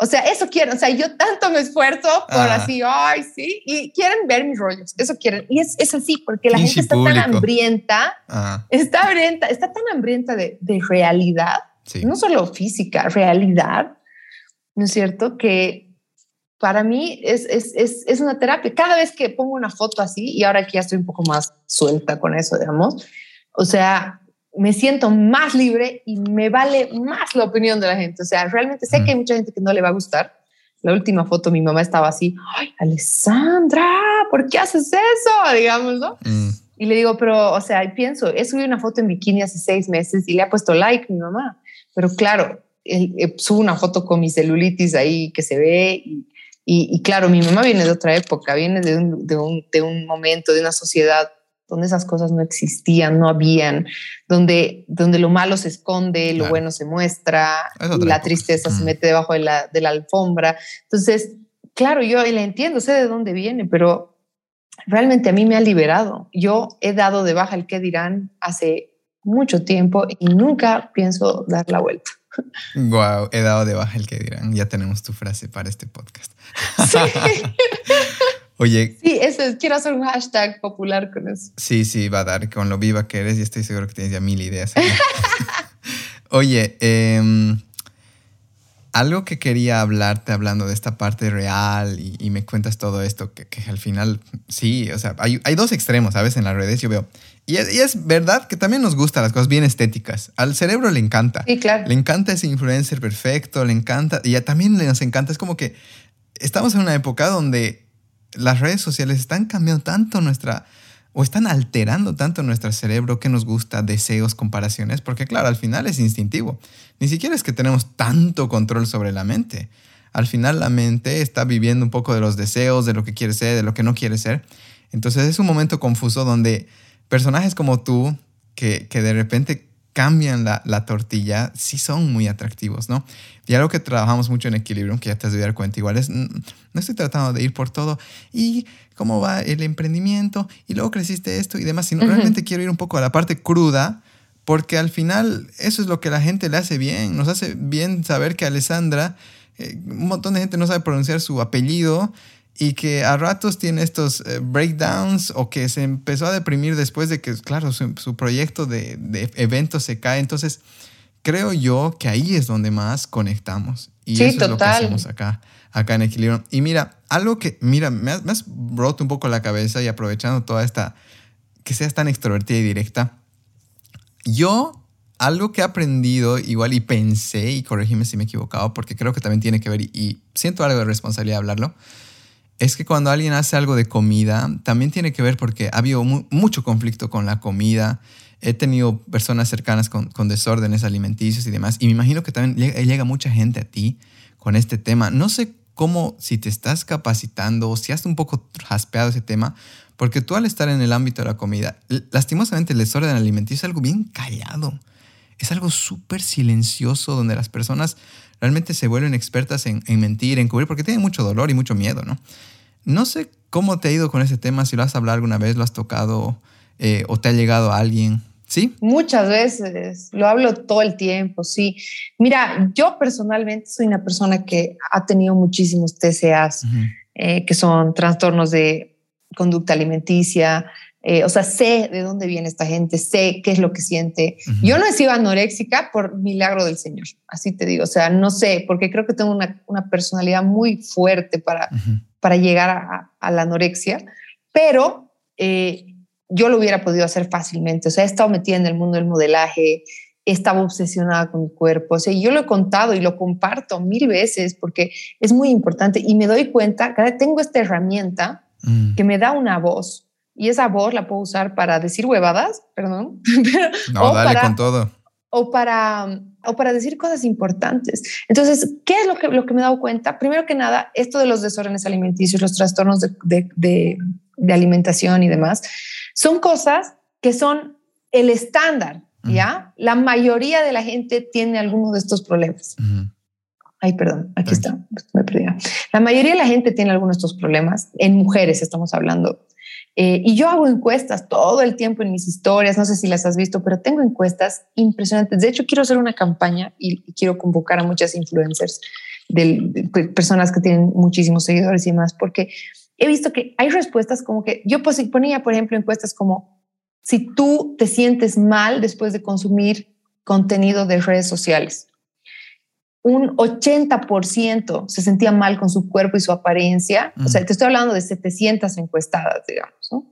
O sea, eso quieren, o sea, yo tanto me esfuerzo por ah. así, ay, sí, y quieren ver mis rollos, eso quieren. Y es, es así, porque la gente está tan hambrienta, ah. está hambrienta, está tan hambrienta de, de realidad, no solo física, realidad, ¿no es cierto? Que para mí es, es, es, es, una terapia. Cada vez que pongo una foto así, y ahora que ya estoy un poco más suelta con eso, digamos, o sea, me siento más libre y me vale más la opinión de la gente. O sea, realmente sé que hay mucha gente que no le va a gustar. La última foto, mi mamá estaba así, ay, Alessandra, ¿por qué haces eso? Digamos, ¿no? Mm. Y le digo, pero, o sea, pienso, he subido una foto en bikini hace seis meses y le ha puesto like mi mamá. Pero claro, eh, subo una foto con mi celulitis ahí que se ve y, y, claro, mi mamá viene de otra época, viene de un, de un, de un momento, de una sociedad donde esas cosas no existían, no habían, donde, donde lo malo se esconde, lo bueno se muestra, la tristeza se mete debajo de la, de la alfombra. Entonces, claro, yo le entiendo, sé de dónde viene, pero realmente a mí me ha liberado. Yo he dado de baja el que dirán hace mucho tiempo y nunca pienso dar la vuelta. Wow, he dado de baja el que dirán. Ya tenemos tu frase para este podcast. Sí. Oye. Sí, eso es. Quiero hacer un hashtag popular con eso. Sí, sí, va a dar con lo viva que eres y estoy seguro que tienes ya mil ideas. Oye, em, algo que quería hablarte hablando de esta parte real y, me cuentas todo esto, que, al final, sí, o sea, hay, hay, dos extremos, ¿sabes? En las redes yo veo. Y es, y es, verdad que también nos gustan las cosas bien estéticas. Al cerebro le encanta. Sí, claro. Le encanta ese influencer perfecto, le encanta, y también nos encanta, es como que estamos en una época donde las redes sociales están cambiando tanto nuestra, o están alterando tanto nuestro cerebro que nos gusta, deseos, comparaciones, porque claro, al final es instintivo. Ni siquiera es que tenemos tanto control sobre la mente. Al final la mente está viviendo un poco de los deseos, de lo que quiere ser, de lo que no quiere ser. Entonces es un momento confuso donde personajes como tú, que, que de repente cambian la, la, tortilla, sí son muy atractivos, ¿no? Y algo que trabajamos mucho en Equilibrium, que ya te has de dar cuenta, igual es, no estoy tratando de ir por todo y cómo va el emprendimiento y luego creciste esto y demás, sino realmente quiero ir un poco a la parte cruda, porque al final eso es lo que la gente le hace bien, nos hace bien saber que Alessandra, eh, un montón de gente no sabe pronunciar su apellido, y que a ratos tiene estos eh, breakdowns o que se empezó a deprimir después de que, claro, su, proyecto de, de, eventos se cae. Entonces, creo yo que ahí es donde más conectamos. Y eso es lo que hacemos acá, acá en Equilibrio. Y mira, algo que, mira, me has, me has roto un poco la cabeza y aprovechando toda esta, que seas tan extrovertida y directa. Yo, algo que he aprendido igual y pensé, y corregime si me he equivocado, porque creo que también tiene que ver y, y siento algo de responsabilidad de hablarlo es que cuando alguien hace algo de comida, también tiene que ver porque ha habido mucho conflicto con la comida. He tenido personas cercanas con, desórdenes alimenticios y demás. Y me imagino que también llega, mucha gente a ti con este tema. No sé cómo, si te estás capacitando o si has un poco jaspeado ese tema, porque tú al estar en el ámbito de la comida, lastimosamente el desorden alimenticio es algo bien callado. Es algo súper silencioso donde las personas realmente se vuelven expertas en, mentir, en cubrir, porque tienen mucho dolor y mucho miedo, ¿no? No sé cómo te ha ido con ese tema, si lo has hablado alguna vez, lo has tocado eh, o te ha llegado a alguien. ¿Sí? Muchas veces, lo hablo todo el tiempo, sí. Mira, yo personalmente soy una persona que ha tenido muchísimos TCAs, eh, que son trastornos de conducta alimenticia, eh, o sea, sé de dónde viene esta gente, sé qué es lo que siente. Yo no he sido anoréxica por milagro del Señor, así te digo. O sea, no sé, porque creo que tengo una, una personalidad muy fuerte para, para llegar a, a, la anorexia, pero eh, yo lo hubiera podido hacer fácilmente. O sea, he estado metida en el mundo del modelaje, estaba obsesionada con mi cuerpo. O sea, yo lo he contado y lo comparto mil veces porque es muy importante y me doy cuenta que tengo esta herramienta mm. que me da una voz y esa voz la puedo usar para decir huevadas, perdón. no, dale con todo. O para, o para decir cosas importantes. Entonces, ¿qué es lo que, lo que me he dado cuenta? Primero que nada, esto de los desórdenes alimenticios, los trastornos de, de, de alimentación y demás, son cosas que son el estándar ¿ya? La mayoría de la gente tiene alguno de estos problemas. Ay, perdón, aquí está, me perdí. La mayoría de la gente tiene alguno de estos problemas, en mujeres estamos hablando. Eh, y yo hago encuestas todo el tiempo en mis historias, no sé si las has visto, pero tengo encuestas impresionantes. De hecho, quiero hacer una campaña y, quiero convocar a muchas influencers, de, personas que tienen muchísimos seguidores y más, porque he visto que hay respuestas como que yo ponía, por ejemplo, encuestas como si tú te sientes mal después de consumir contenido de redes sociales. Un 80% se sentía mal con su cuerpo y su apariencia. O sea, te estoy hablando de 700 encuestadas, digamos. ¿no?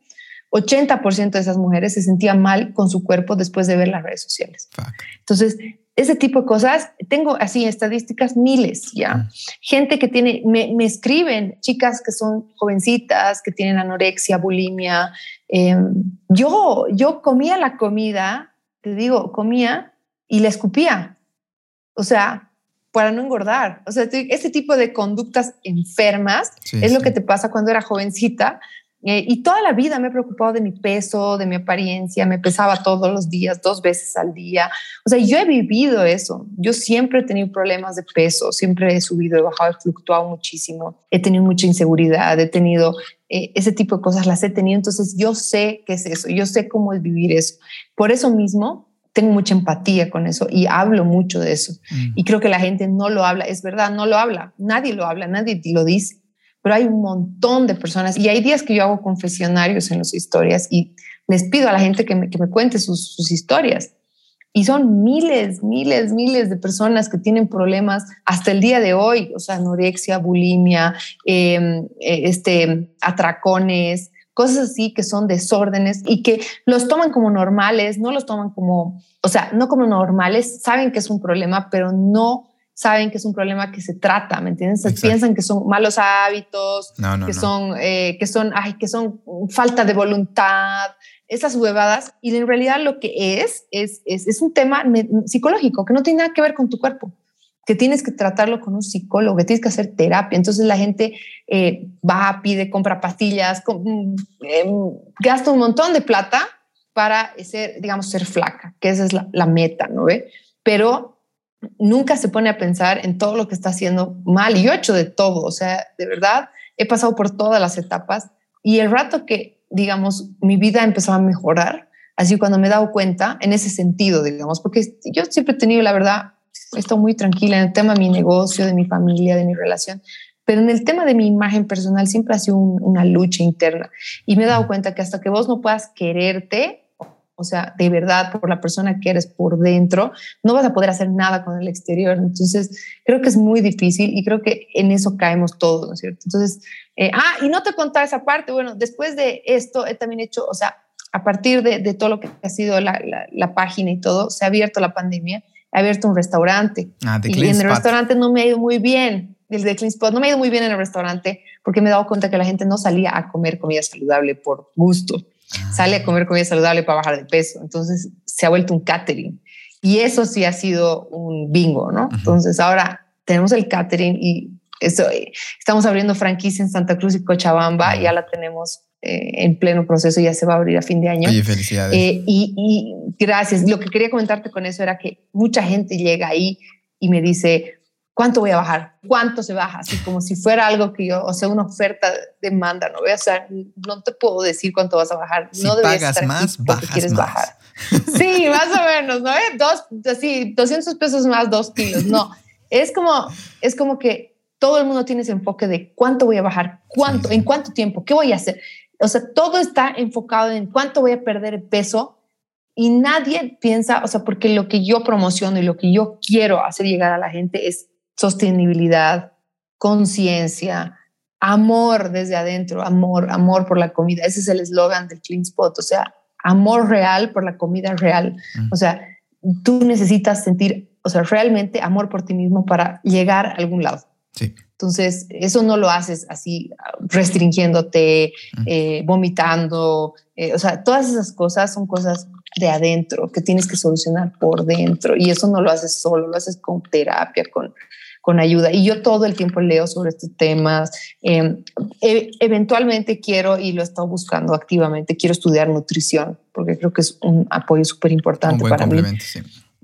80% de esas mujeres se sentían mal con su cuerpo después de ver las redes sociales. Entonces, ese tipo de cosas, tengo así estadísticas miles ya. Mm. Gente que tiene, me, escriben, chicas que son jovencitas, que tienen anorexia, bulimia. Em, yo, yo comía la comida, te digo, comía y la escupía. O sea, para no engordar. O sea, ese tipo de conductas enfermas es lo que te pasa cuando era jovencita eh, y toda la vida me he preocupado de mi peso, de mi apariencia, me pesaba todos los días, dos veces al día. O sea, yo he vivido eso. Yo siempre he tenido problemas de peso, siempre he subido, he bajado, he fluctuado muchísimo. He tenido mucha inseguridad, he tenido eh, ese tipo de cosas, las he tenido. Entonces, yo sé qué es eso, yo sé cómo es vivir eso. Por eso mismo, tengo mucha empatía con eso y hablo mucho de eso. Mm. Y creo que la gente no lo habla, es verdad, no lo habla, nadie lo habla, nadie lo dice pero hay un montón de personas y hay días que yo hago confesionarios en las historias y les pido a la gente que me, que me cuente sus, sus historias. Y son miles, miles, miles de personas que tienen problemas hasta el día de hoy, o sea, anorexia, bulimia, em, eh, este, atracones, cosas así que son desórdenes y que los toman como normales, no los toman como, o sea, no como normales, saben que es un problema, pero no saben que es un problema que se trata, ¿me entiendes? Piensan que son malos hábitos, que, Son, eh, que, son, ay, que son falta de voluntad, esas huevadas. Y en realidad lo que es, es, es, un tema psicológico que no tiene nada que ver con tu cuerpo que tienes que tratarlo con un psicólogo, que tienes que hacer terapia. Entonces la gente eh, va, pide, compra pastillas, mm, em, gasta un montón de plata para ser, digamos, ser flaca, que esa es la, la meta, ¿no ve? Pero nunca se pone a pensar en todo lo que está haciendo mal. Y yo he hecho de todo, o sea, de verdad, he pasado por todas las etapas y el rato que, digamos, mi vida empezó a mejorar, así cuando me he dado cuenta en ese sentido, digamos, porque yo siempre he tenido, la verdad, estado muy tranquila en el tema de mi negocio, de mi familia, de mi relación, pero en el tema de mi imagen personal siempre ha sido una lucha interna y me he dado cuenta que hasta que vos no puedas quererte, o sea, de verdad, por la persona que eres por dentro, no vas a poder hacer nada con el exterior. Entonces, creo que es muy difícil y creo que en eso caemos todos, ¿no es cierto? Entonces, eh, ah, y no te contaba esa parte, bueno, después de esto he también hecho, o sea, a partir de, de todo lo que ha sido la, la, página y todo, se ha abierto la pandemia, he abierto un restaurante. Ah, y en el restaurante no me ha ido muy bien, el de Clean Spot, no me ha ido muy bien en el restaurante porque me he dado cuenta que la gente no salía a comer comida saludable por gusto sale a comer comida saludable para bajar de peso. Entonces se ha vuelto un catering. Y eso sí ha sido un bingo, ¿no? Entonces ahora tenemos el catering y eso, estamos abriendo franquicia en Santa Cruz y Cochabamba, ya la tenemos eh, en pleno proceso, ya se va a abrir a fin de año. Oye, felicidades. Eh, y, y, gracias. Lo que quería comentarte con eso era que mucha gente llega ahí y me dice, ¿cuánto voy a bajar? ¿Cuánto se baja? Así como si fuera algo que yo, o sea, una oferta demanda, ¿no? O sea, no te puedo decir cuánto vas a bajar. Si no debes pagas más, bajas quieres más. bajar. Sí, más o menos, ¿no? ¿Eh? Dos, así, 200 pesos más, dos kilos. No, es como, es como que todo el mundo tiene ese enfoque de cuánto voy a bajar, cuánto, en cuánto tiempo, qué voy a hacer. O sea, todo está enfocado en cuánto voy a perder peso y nadie piensa, o sea, porque lo que yo promociono y lo que yo quiero hacer llegar a la gente es sostenibilidad, conciencia, amor desde adentro, amor, amor por la comida. Ese es el eslogan del Clean Spot, o sea, amor real por la comida real. O sea, tú necesitas sentir, o sea, realmente amor por ti mismo para llegar a algún lado. Sí. Entonces, eso no lo haces así restringiéndote, eh, vomitando. Eh, o sea, todas esas cosas son cosas de adentro que tienes que solucionar por dentro. Y eso no lo haces solo, lo haces con terapia, con, con ayuda. Y yo todo el tiempo leo sobre estos temas. Em, e, eventualmente quiero, y lo he estado buscando activamente, quiero estudiar nutrición, porque creo que es un apoyo súper importante para mí. Sí.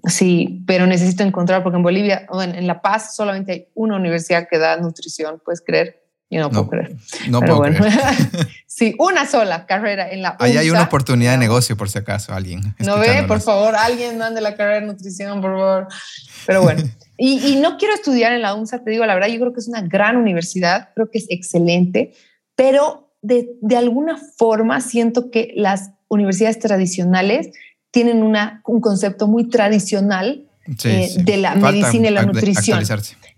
Sí, pero necesito encontrar, porque en Bolivia, bueno, en La Paz solamente hay una universidad que da nutrición, ¿puedes creer? Yo no, puedo creer. No puedo creer. sí, una sola carrera en la Ahí hay una oportunidad de negocio, por si acaso, alguien. No ve, por favor, alguien mande la carrera de nutrición, por favor. Pero bueno, y, y, no quiero estudiar en la UNSA, te digo la verdad, yo creo que es una gran universidad, creo que es excelente, pero de, de alguna forma siento que las universidades tradicionales tienen una, un concepto muy tradicional eh, de la medicina y la nutrición.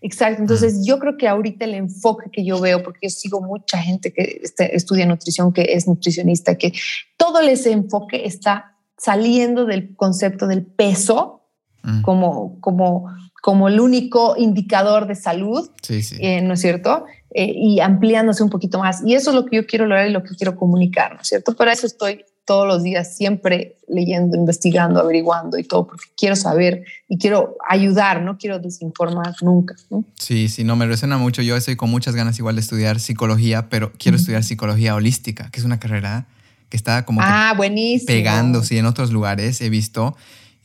Exacto. Entonces, yo creo que ahorita el enfoque que yo veo, porque yo sigo mucha gente que este, estudia nutrición, que es nutricionista, que todo ese enfoque está saliendo del concepto del peso mm. como, como, como el único indicador de salud, eh, ¿no es cierto? Eh, y ampliándose un poquito más. Y eso es lo que yo quiero lograr y lo que quiero comunicar, ¿no es cierto? Para eso estoy todos los días siempre leyendo, investigando, averiguando y todo, porque quiero saber y quiero ayudar, no quiero desinformar nunca. Sí, sí, no, me resuena mucho. Yo estoy con muchas ganas igual de estudiar psicología, pero quiero estudiar psicología holística, que es una carrera que está como ah, pegando, sí, en otros lugares he visto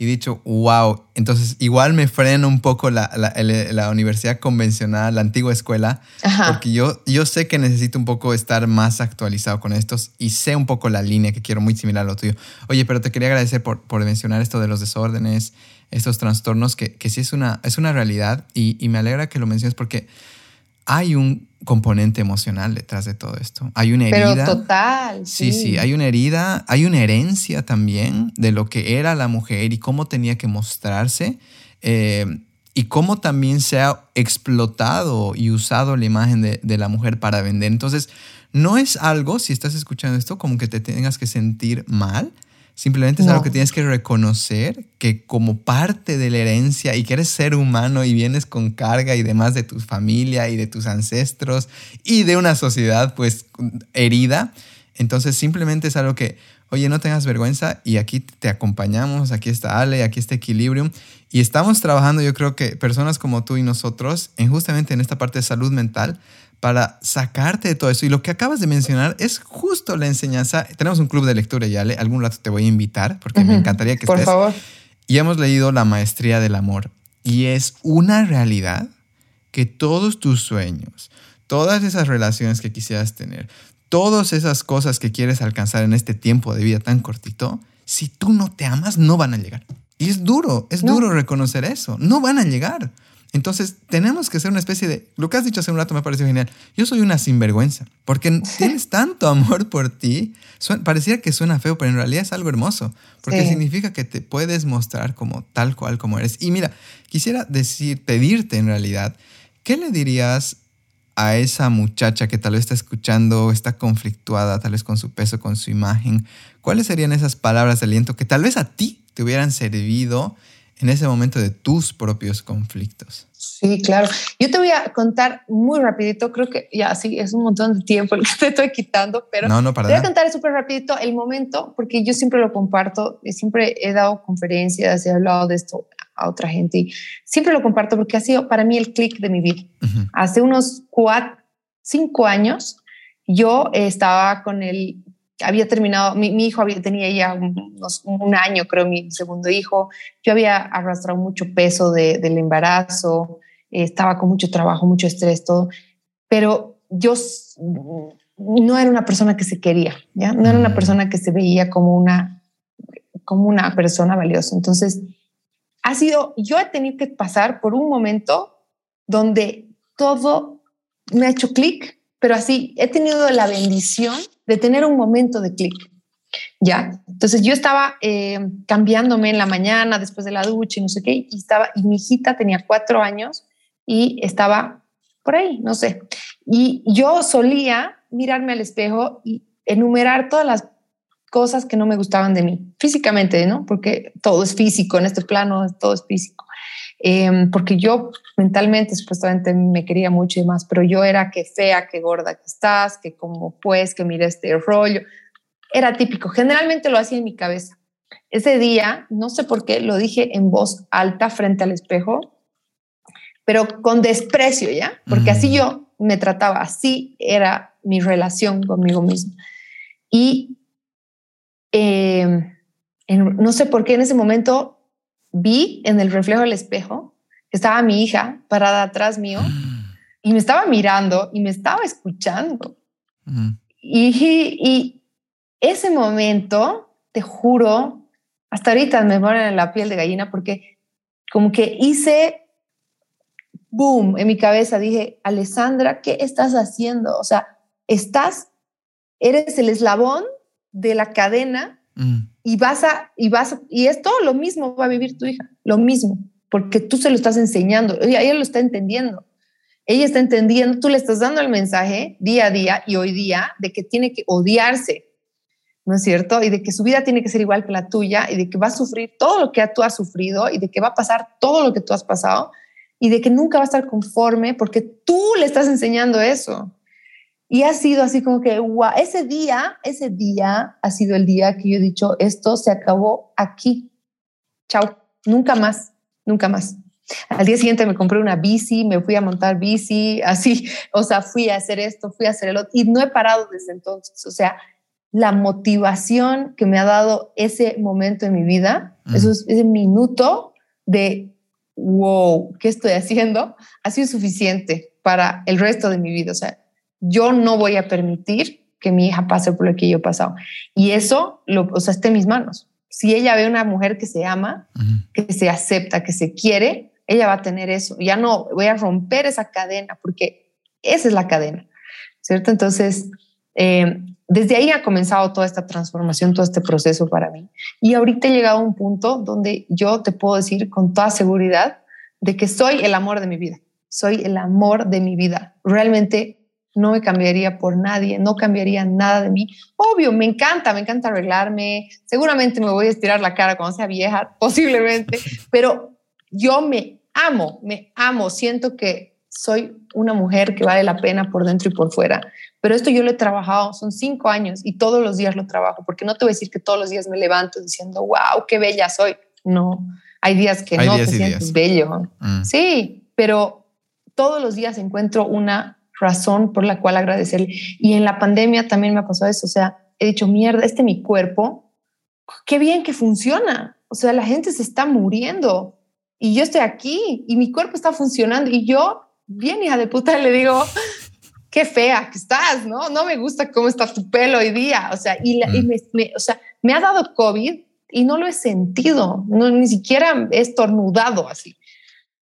y dicho, wow, entonces igual me frena un poco la, la, universidad convencional, la antigua escuela, porque yo, yo sé que necesito un poco estar más actualizado con estos y sé un poco la línea que quiero muy similar a lo tuyo. Oye, pero te quería agradecer por, por mencionar esto de los desórdenes, estos trastornos, que, que sí es una, es una realidad y, y me alegra que lo menciones porque hay un componente emocional detrás de todo esto. Hay una herida. Pero total. Sí, sí, hay una herida, hay una herencia también de lo que era la mujer y cómo tenía que mostrarse eh, y cómo también se ha explotado y usado la imagen de, de la mujer para vender. Entonces, no es algo, si estás escuchando esto, como que te tengas que sentir mal, Simplemente es algo que tienes que reconocer que como parte de la herencia y que eres ser humano y vienes con carga y demás de tu familia y de tus ancestros y de una sociedad pues herida. Entonces simplemente es algo que, oye, no tengas vergüenza y aquí te acompañamos, aquí está Ale, aquí está Equilibrium y estamos trabajando yo creo que personas como tú y nosotros en justamente en esta parte de salud mental para sacarte de todo eso. Y lo que acabas de mencionar es justo la enseñanza. Tenemos un club de lectura, ya algún rato te voy a invitar porque me encantaría que Por estés. favor. Y hemos leído La Maestría del Amor. Y es una realidad que todos tus sueños, todas esas relaciones que quisieras tener, todas esas cosas que quieres alcanzar en este tiempo de vida tan cortito, si tú no te amas, no van a llegar. Y es duro, es duro reconocer eso. No van a llegar. Entonces, tenemos que ser una especie de... Lo que has dicho hace un rato me pareció genial. Yo soy una sinvergüenza, porque tienes tanto amor por ti. parecía que suena feo, pero en realidad es algo hermoso, porque significa que te puedes mostrar como tal cual como eres. Y mira, quisiera decir, pedirte en realidad, ¿qué le dirías a esa muchacha que tal vez está escuchando, está conflictuada, tal vez con su peso, con su imagen? ¿Cuáles serían esas palabras de aliento que tal vez a ti te hubieran servido en ese momento de tus propios conflictos. Sí, claro. Yo te voy a contar muy rapidito, creo que ya sí, es un montón de tiempo el que te estoy quitando, pero no, no, para te voy a contar súper rapidito el momento, porque yo siempre lo comparto, siempre he dado conferencias, he hablado de esto a otra gente y siempre lo comparto porque ha sido para mí el clic de mi vida. Hace unos cuatro, cinco años, yo estaba con el había terminado, mi, hijo había, tenía ya un año, creo, mi segundo hijo. Yo había arrastrado mucho peso del embarazo, estaba con mucho trabajo, mucho estrés, todo. Pero yo no era una persona que se quería, ¿ya? No era una persona que se veía como una, como una persona valiosa. Entonces, ha sido, yo he tenido que pasar por un momento donde todo me ha hecho clic, pero así, he tenido la bendición de tener un momento de clic. Ya, entonces yo estaba eh, cambiándome en la mañana después de la ducha y no sé qué, y estaba, y mi hijita tenía cuatro años y estaba por ahí, no sé. Y yo solía mirarme al espejo y enumerar todas las cosas que no me gustaban de mí, físicamente, ¿no? Porque todo es físico, en este plano todo es físico. Em, porque yo mentalmente supuestamente me quería mucho y más, pero yo era que fea, que gorda que estás, que como pues, que mira este rollo. Era típico, generalmente lo hacía en mi cabeza. Ese día, no sé por qué, lo dije en voz alta frente al espejo, pero con desprecio, ¿ya? Porque así yo me trataba, así era mi relación conmigo misma. Y em, no sé por qué en ese momento vi en el reflejo del espejo que estaba mi hija parada atrás mío y me estaba mirando y me estaba escuchando. y, ese momento, te juro, hasta ahorita me ponen en la piel de gallina porque como que hice boom en mi cabeza. Dije, Alessandra, ¿qué estás haciendo? O sea, estás, eres el eslabón de la cadena mm y vas a, y vas, y es todo lo mismo va a vivir tu hija, lo mismo, porque tú se lo estás enseñando, ella, ella lo está entendiendo, ella está entendiendo, tú le estás dando el mensaje día a día y hoy día de que tiene que odiarse, ¿no es cierto? Y de que su vida tiene que ser igual que la tuya y de que va a sufrir todo lo que tú has sufrido y de que va a pasar todo lo que tú has pasado y de que nunca va a estar conforme porque tú le estás enseñando eso. Y ha sido así como que, wow, ese día, ese día ha sido el día que yo he dicho, esto se acabó aquí. Chao, nunca más, nunca más. Al día siguiente me compré una bici, me fui a montar bici, así, o sea, fui a hacer esto, fui a hacer el otro, y no he parado desde entonces. O sea, la motivación que me ha dado ese momento en mi vida, mm. ese minuto de, wow, ¿qué estoy haciendo? Ha sido suficiente para el resto de mi vida. O sea, yo no voy a permitir que mi hija pase por lo que yo he pasado. Y eso, lo, o sea, está en mis manos. Si ella ve una mujer que se ama, que se acepta, que se quiere, ella va a tener eso. Ya no voy a romper esa cadena porque esa es la cadena, ¿cierto? Entonces, eh, desde ahí ha comenzado toda esta transformación, todo este proceso para mí. Y ahorita he llegado a un punto donde yo te puedo decir con toda seguridad de que soy el amor de mi vida. Soy el amor de mi vida. Realmente no me cambiaría por nadie, no cambiaría nada de mí. Obvio, me encanta, me encanta arreglarme, seguramente me voy a estirar la cara cuando sea vieja, posiblemente, pero yo me amo, me amo, siento que soy una mujer que vale la pena por dentro y por fuera, pero esto yo lo he trabajado, son cinco años y todos los días lo trabajo, porque no te voy a decir que todos los días me levanto diciendo, wow, qué bella soy. No, hay días que no te sientes bello. Mm. Sí, pero todos los días encuentro una razón por la cual agradecerle. Y en la pandemia también me ha pasado eso, o sea, he dicho, mierda, este mi cuerpo, qué bien que funciona. O sea, la gente se está muriendo y yo estoy aquí y mi cuerpo está funcionando y yo, bien hija de puta, le digo, qué fea que estás, ¿no? No me gusta cómo está tu pelo hoy día. O sea, y, mm. me, o sea, me ha dado COVID y no lo he sentido, no, ni siquiera he estornudado así.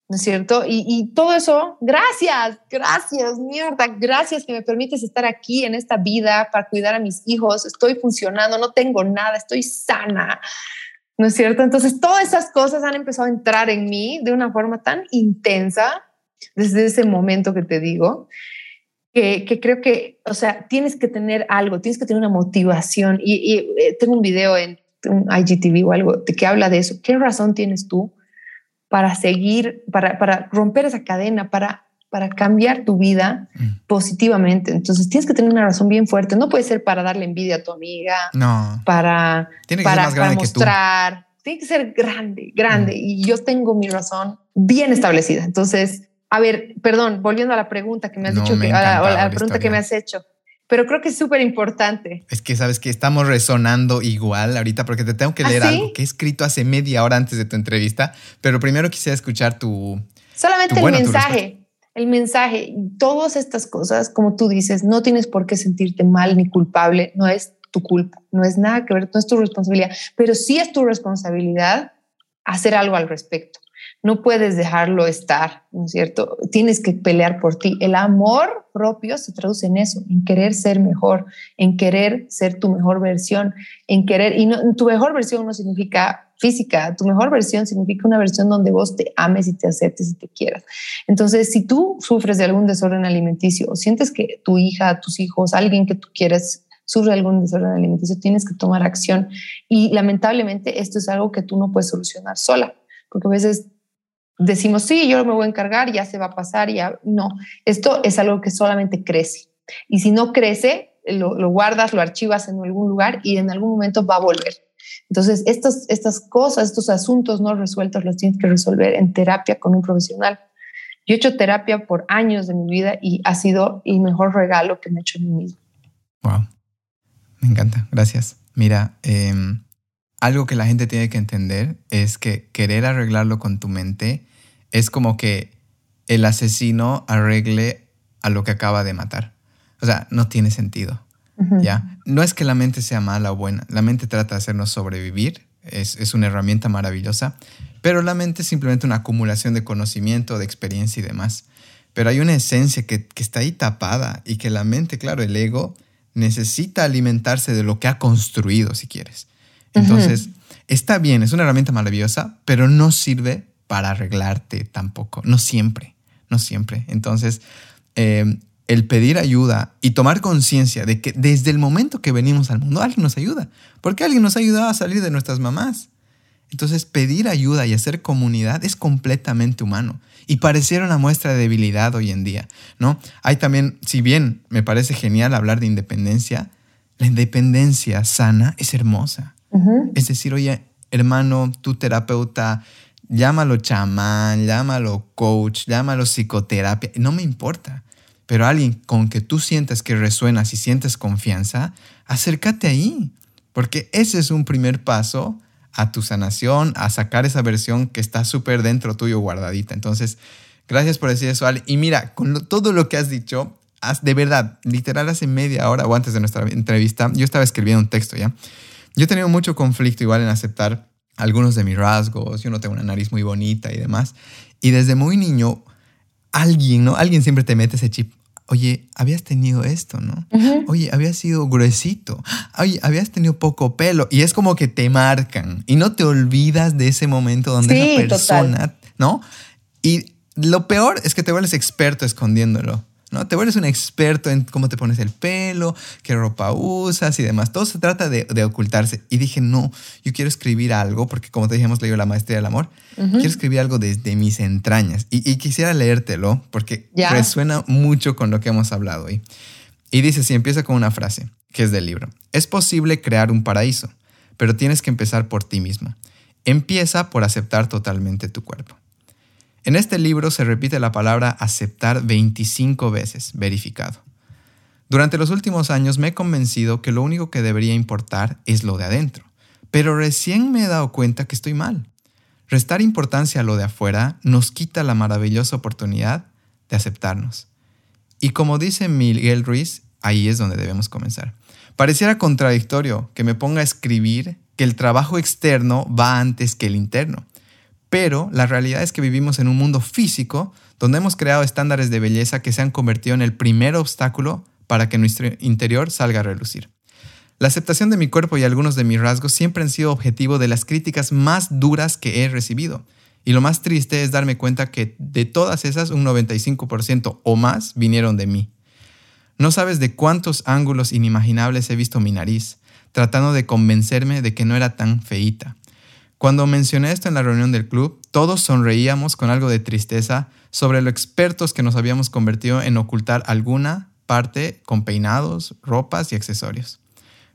¿No es cierto? Y, todo eso, gracias, gracias, mierda, gracias que me permites estar aquí en esta vida para cuidar a mis hijos, estoy funcionando, no tengo nada, estoy sana, ¿no es cierto? Entonces, todas esas cosas han empezado a entrar en mí de una forma tan intensa desde ese momento que te digo, que, creo que, o sea, tienes que tener algo, tienes que tener una motivación. Y, eh, tengo un video en un IGTV o algo que habla de eso. ¿Qué razón tienes tú? Para seguir, para, para romper esa cadena, para, para cambiar tu vida mm. positivamente. Entonces tienes que tener una razón bien fuerte. No puede ser para darle envidia a tu amiga, no. para, para, mostrar. Tiene que ser grande, grande. Mm. Y yo tengo mi razón bien establecida. Entonces, a ver, perdón, volviendo a la pregunta que me has dicho, que, a la, pregunta que me has hecho pero creo que es súper importante. Es que sabes que estamos resonando igual ahorita porque te tengo que ¿Ah, leer algo que he escrito hace media hora antes de tu entrevista, pero primero quisiera escuchar tu... Solamente el mensaje, el mensaje, todas estas cosas, como tú dices, no tienes por qué sentirte mal ni culpable, no es tu culpa, no es nada que ver, no es tu responsabilidad, pero sí es tu responsabilidad hacer algo al respecto. No puedes dejarlo estar, ¿no es cierto? Tienes que pelear por ti. El amor propio se traduce en eso, en querer ser mejor, en querer ser tu mejor versión, en querer, y tu mejor versión no significa física, tu mejor versión significa una versión donde vos te ames y te aceptes y te quieras. Entonces, si tú sufres de algún desorden alimenticio o sientes que tu hija, tus hijos, alguien que tú quieres sufre algún desorden alimenticio, tienes que tomar acción. Y lamentablemente esto es algo que tú no puedes solucionar sola, porque a veces decimos, sí, yo me voy a encargar, ya se va a pasar, ya no. Esto es algo que solamente crece. Y si no crece, lo, guardas, lo archivas en algún lugar y en algún momento va a volver. Entonces, estas, estas cosas, estos asuntos no resueltos los tienes que resolver en terapia con un profesional. Yo he hecho terapia por años de mi vida y ha sido el mejor regalo que me he hecho a mí mismo. Wow, me encanta, gracias. Mira, em, algo que la gente tiene que entender es que querer arreglarlo con tu mente es como que el asesino arregle a lo que acaba de matar. O sea, no tiene sentido. ¿ya? No es que la mente sea mala o buena, la mente trata de hacernos sobrevivir, es, una herramienta maravillosa, pero la mente es simplemente una acumulación de conocimiento, de experiencia y demás. Pero hay una esencia que, que está ahí tapada y que la mente, claro, el ego, necesita alimentarse de lo que ha construido, si quieres. Entonces, está bien, es una herramienta maravillosa, pero no sirve para arreglarte tampoco, no siempre, no siempre. Entonces, eh, el pedir ayuda y tomar conciencia de que desde el momento que venimos al mundo alguien nos ayuda, porque alguien nos ha ayudado a salir de nuestras mamás. Entonces, pedir ayuda y hacer comunidad es completamente humano y pareciera una muestra de debilidad hoy en día, ¿no? Hay también, si bien me parece genial hablar de independencia, la independencia sana es hermosa. Es decir, oye, hermano, tu terapeuta, llámalo chamán, llámalo coach, llámalo psicoterapia, no me importa. Pero alguien con que tú sientas que resuenas y sientes confianza, acércate ahí, porque ese es un primer paso a tu sanación, a sacar esa versión que está súper dentro tuyo guardadita. Entonces, gracias por decir eso, Ale. Y mira, con todo lo que has dicho, de verdad, literal hace media hora o antes de nuestra entrevista, yo estaba escribiendo un texto ya. Yo he tenido mucho conflicto igual en aceptar algunos de mis rasgos, yo no tengo una nariz muy bonita y demás. Y desde muy niño, alguien, ¿no? Alguien siempre te mete ese chip. Oye, habías tenido esto, ¿no? Oye, habías sido gruesito. Oye, habías tenido poco pelo. Y es como que te marcan y no te olvidas de ese momento donde esa persona, ¿no? Y lo peor es que te vuelves experto escondiéndolo. ¿No? Te vuelves un experto en cómo te pones el pelo, qué ropa usas y demás. Todo se trata de, ocultarse. Y dije, no, yo quiero escribir algo, porque como te dije, hemos leído La Maestría del Amor. Quiero escribir algo desde mis entrañas. Y, quisiera leértelo, porque resuena mucho con lo que hemos hablado hoy. Y dice así, empieza con una frase, que es del libro. Es posible crear un paraíso, pero tienes que empezar por ti mismo. Empieza por aceptar totalmente tu cuerpo. En este libro se repite la palabra aceptar 25 veces, verificado. Durante los últimos años me he convencido que lo único que debería importar es lo de adentro, pero recién me he dado cuenta que estoy mal. Restar importancia a lo de afuera nos quita la maravillosa oportunidad de aceptarnos. Y como dice Miguel Ruiz, ahí es donde debemos comenzar. Pareciera contradictorio que me ponga a escribir que el trabajo externo va antes que el interno. Pero la realidad es que vivimos en un mundo físico donde hemos creado estándares de belleza que se han convertido en el primer obstáculo para que nuestro interior salga a relucir. La aceptación de mi cuerpo y algunos de mis rasgos siempre han sido objetivo de las críticas más duras que he recibido. Y lo más triste es darme cuenta que de todas esas, un 95% o más vinieron de mí. No sabes de cuántos ángulos inimaginables he visto mi nariz, tratando de convencerme de que no era tan feíta. Cuando mencioné esto en la reunión del club, todos sonreíamos con algo de tristeza sobre lo expertos que nos habíamos convertido en ocultar alguna parte con peinados, ropas y accesorios.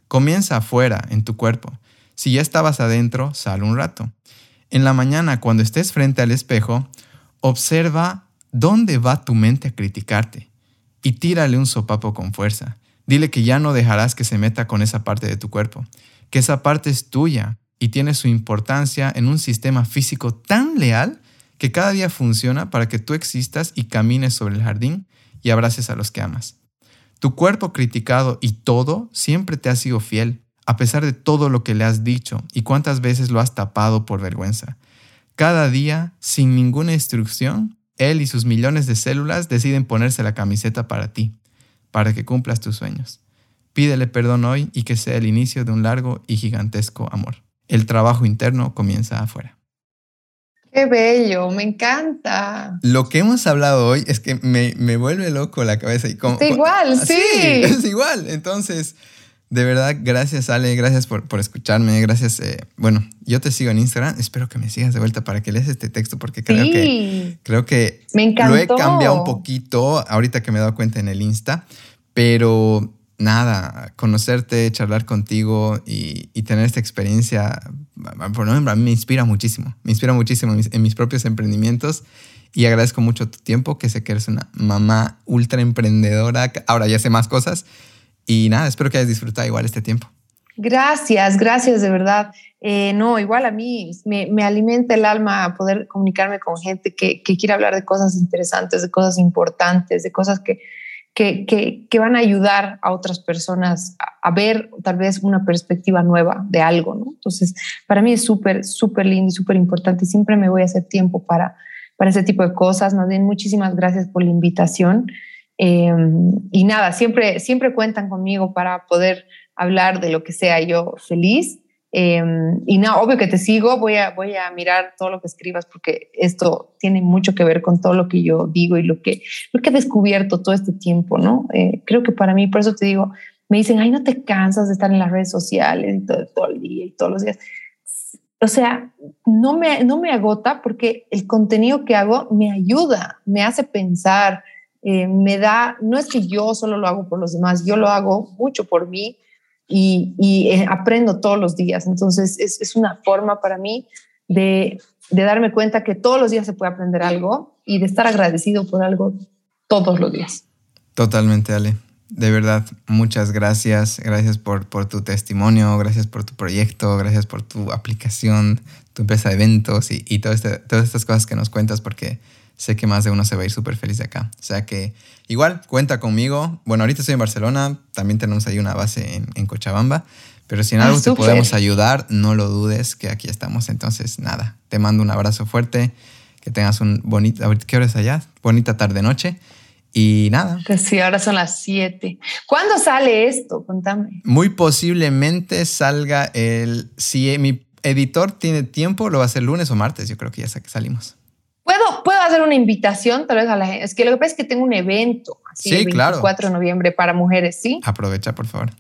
Comienza afuera, en tu cuerpo. Si ya estabas adentro, sal un rato. En la mañana, cuando estés frente al espejo, observa dónde va tu mente a criticarte y tírale un sopapo con fuerza. Dile que ya no dejarás que se meta con esa parte de tu cuerpo, que esa parte es tuya y tiene su importancia en un sistema físico tan leal que cada día funciona para que tú existas y camines sobre el jardín y abraces a los que amas. Tu cuerpo criticado y todo siempre te ha sido fiel, a pesar de todo lo que le has dicho y cuántas veces lo has tapado por vergüenza. Cada día, sin ninguna instrucción, él y sus millones de células deciden ponerse la camiseta para ti, para que cumplas tus sueños. Pídele perdón hoy y que sea el inicio de un largo y gigantesco amor. El trabajo interno comienza afuera. Qué bello, me encanta. Lo que hemos hablado hoy es que me, me vuelve loco la cabeza. Y como, es igual, sí. Es igual. Entonces, de verdad, gracias Ale, gracias por, por escucharme, gracias. Eh, bueno, yo te sigo en Instagram, espero que me sigas de vuelta para que leas este texto porque creo que creo que me lo he cambiado un poquito ahorita que me he dado cuenta en el Insta, pero nada, conocerte, charlar contigo y, tener esta experiencia, por ejemplo, a mí me inspira muchísimo, me inspira muchísimo en mis, propios emprendimientos y agradezco mucho tu tiempo, que sé que eres una mamá ultra emprendedora, ahora ya sé más cosas y nada, espero que hayas disfrutado igual este tiempo. Gracias, gracias de verdad. Eh, no, igual a mí me, me, alimenta el alma poder comunicarme con gente que, que quiere hablar de cosas interesantes, de cosas importantes, de cosas que, que, que, van a ayudar a otras personas a, ver tal vez una perspectiva nueva de algo, ¿no? Entonces, para mí es súper, súper lindo y súper importante. Siempre me voy a hacer tiempo para, para ese tipo de cosas. Más bien, muchísimas gracias por la invitación. Em, y nada, siempre, siempre cuentan conmigo para poder hablar de lo que sea yo feliz. Em, y nada, obvio que te sigo, voy a, voy a mirar todo lo que escribas porque esto tiene mucho que ver con todo lo que yo digo y lo que, lo que he descubierto todo este tiempo, ¿no? Eh, creo que para mí, por eso te digo, me dicen, ay, no te cansas de estar en las redes sociales y todo, todo el día y todos los días. O sea, no me, no me agota porque el contenido que hago me ayuda, me hace pensar, eh, me da, no es que yo solo lo hago por los demás, yo lo hago mucho por mí y, eh, aprendo todos los días. Entonces es, es una forma para mí de, de, darme cuenta que todos los días se puede aprender algo y de estar agradecido por algo todos los días. Totalmente, Ale. De verdad, muchas gracias. Gracias por, por tu testimonio, gracias por tu proyecto, gracias por tu aplicación, tu empresa de eventos y, y todo este, todas estas cosas que nos cuentas porque sé que más de uno se va a ir súper feliz de acá. O sea que igual cuenta conmigo. Bueno, ahorita estoy en Barcelona, también tenemos ahí una base en, en Cochabamba, pero si en algo te podemos ayudar, no lo dudes que aquí estamos. Entonces, nada, te mando un abrazo fuerte, que tengas un bonito, ¿qué hora es allá? Bonita tarde-noche. Y nada. Pues sí, ahora son las 7. ¿Cuándo sale esto? Contame. Muy posiblemente salga el... Si mi editor tiene tiempo, lo va a hacer lunes o martes. Yo creo que ya salimos. ¿Puedo, puedo hacer una invitación tal vez a la gente. Es que lo que pasa es que tengo un evento, así, sí, el 24 de noviembre para mujeres, ¿sí? Aprovecha, por favor.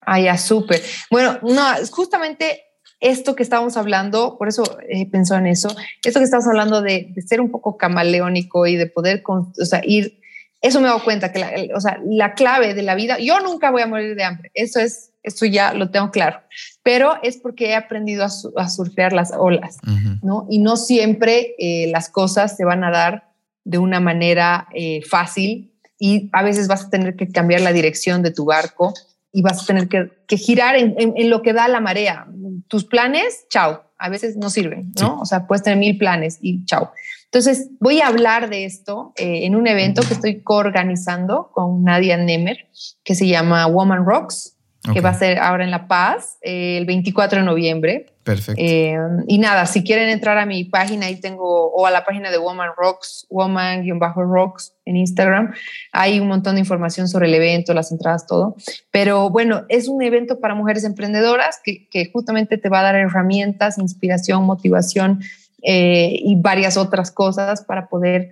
Ah, ya, súper. Bueno, no, justamente esto que estábamos hablando, por eso he pensado en eso, esto que estamos hablando de, de, ser un poco camaleónico y de poder o sea, ir eso me he dado cuenta que la, o sea, la clave de la vida, yo nunca voy a morir de hambre, eso es, eso ya lo tengo claro, pero es porque he aprendido a, surfear las olas, ¿no? Y no siempre eh, las cosas se van a dar de una manera eh, fácil y a veces vas a tener que cambiar la dirección de tu barco y vas a tener que, que girar en, en, lo que da la marea. Tus planes, chao, a veces no sirven, ¿no? O sea, puedes tener mil planes y chao. Entonces, voy a hablar de esto eh, en un evento que estoy coorganizando con Nadia Nemer, que se llama Woman Rocks, que va a ser ahora en La Paz, eh, el 24 de noviembre. Perfecto. Eh, y nada, si quieren entrar a mi página, ahí tengo, o a la página de Woman Rocks, Woman-Rocks en Instagram, hay un montón de información sobre el evento, las entradas, todo. Pero bueno, es un evento para mujeres emprendedoras que, que justamente te va a dar herramientas, inspiración, motivación eh, y varias otras cosas para poder,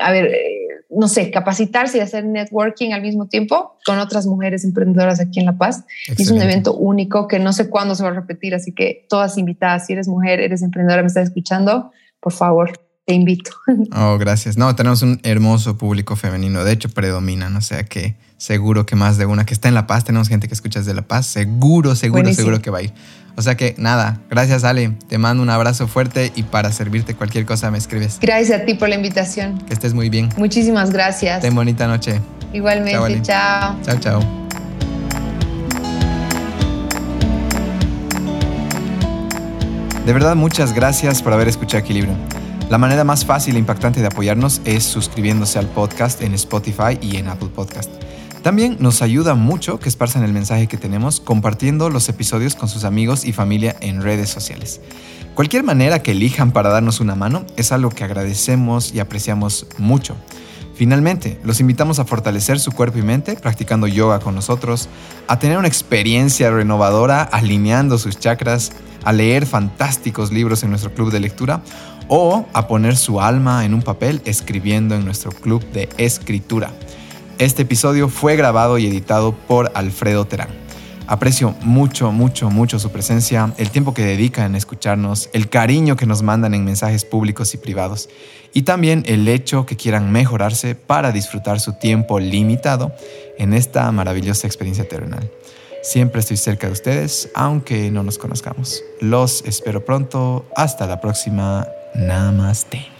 a ver, no sé, capacitarse y hacer networking al mismo tiempo con otras mujeres emprendedoras aquí en La Paz. es un evento único que no sé cuándo se va a repetir, así que todas invitadas, si eres mujer, eres emprendedora, me estás escuchando, por favor, te invito. Oh, gracias. No, tenemos un hermoso público femenino, de hecho predominan, o sea que seguro que más de una que está en La Paz, tenemos gente que escucha desde La Paz, seguro, seguro, seguro que va a ir. O sea que nada, gracias Ale, te mando un abrazo fuerte y para servirte cualquier cosa me escribes. Gracias a ti por la invitación. Que estés muy bien. Muchísimas gracias. Ten bonita noche. Igualmente, chao. Chao, chao. De verdad, muchas gracias por haber escuchado Equilibrio. La manera más fácil e impactante de apoyarnos es suscribiéndose al podcast en Spotify y en Apple Podcast. También nos ayuda mucho que esparzan el mensaje que tenemos compartiendo los episodios con sus amigos y familia en redes sociales. Cualquier manera que elijan para darnos una mano es algo que agradecemos y apreciamos mucho. Finalmente, los invitamos a fortalecer su cuerpo y mente practicando yoga con nosotros, a tener una experiencia renovadora alineando sus chakras, a leer fantásticos libros en nuestro club de lectura o a poner su alma en un papel escribiendo en nuestro club de escritura. Este episodio fue grabado y editado por Alfredo Terán. Aprecio mucho, mucho, mucho su presencia, el tiempo que dedican en escucharnos, el cariño que nos mandan en mensajes públicos y privados y también el hecho que quieran mejorarse para disfrutar su tiempo limitado en esta maravillosa experiencia terrenal. Siempre estoy cerca de ustedes, aunque no nos conozcamos. Los espero pronto. Hasta la próxima. Namaste.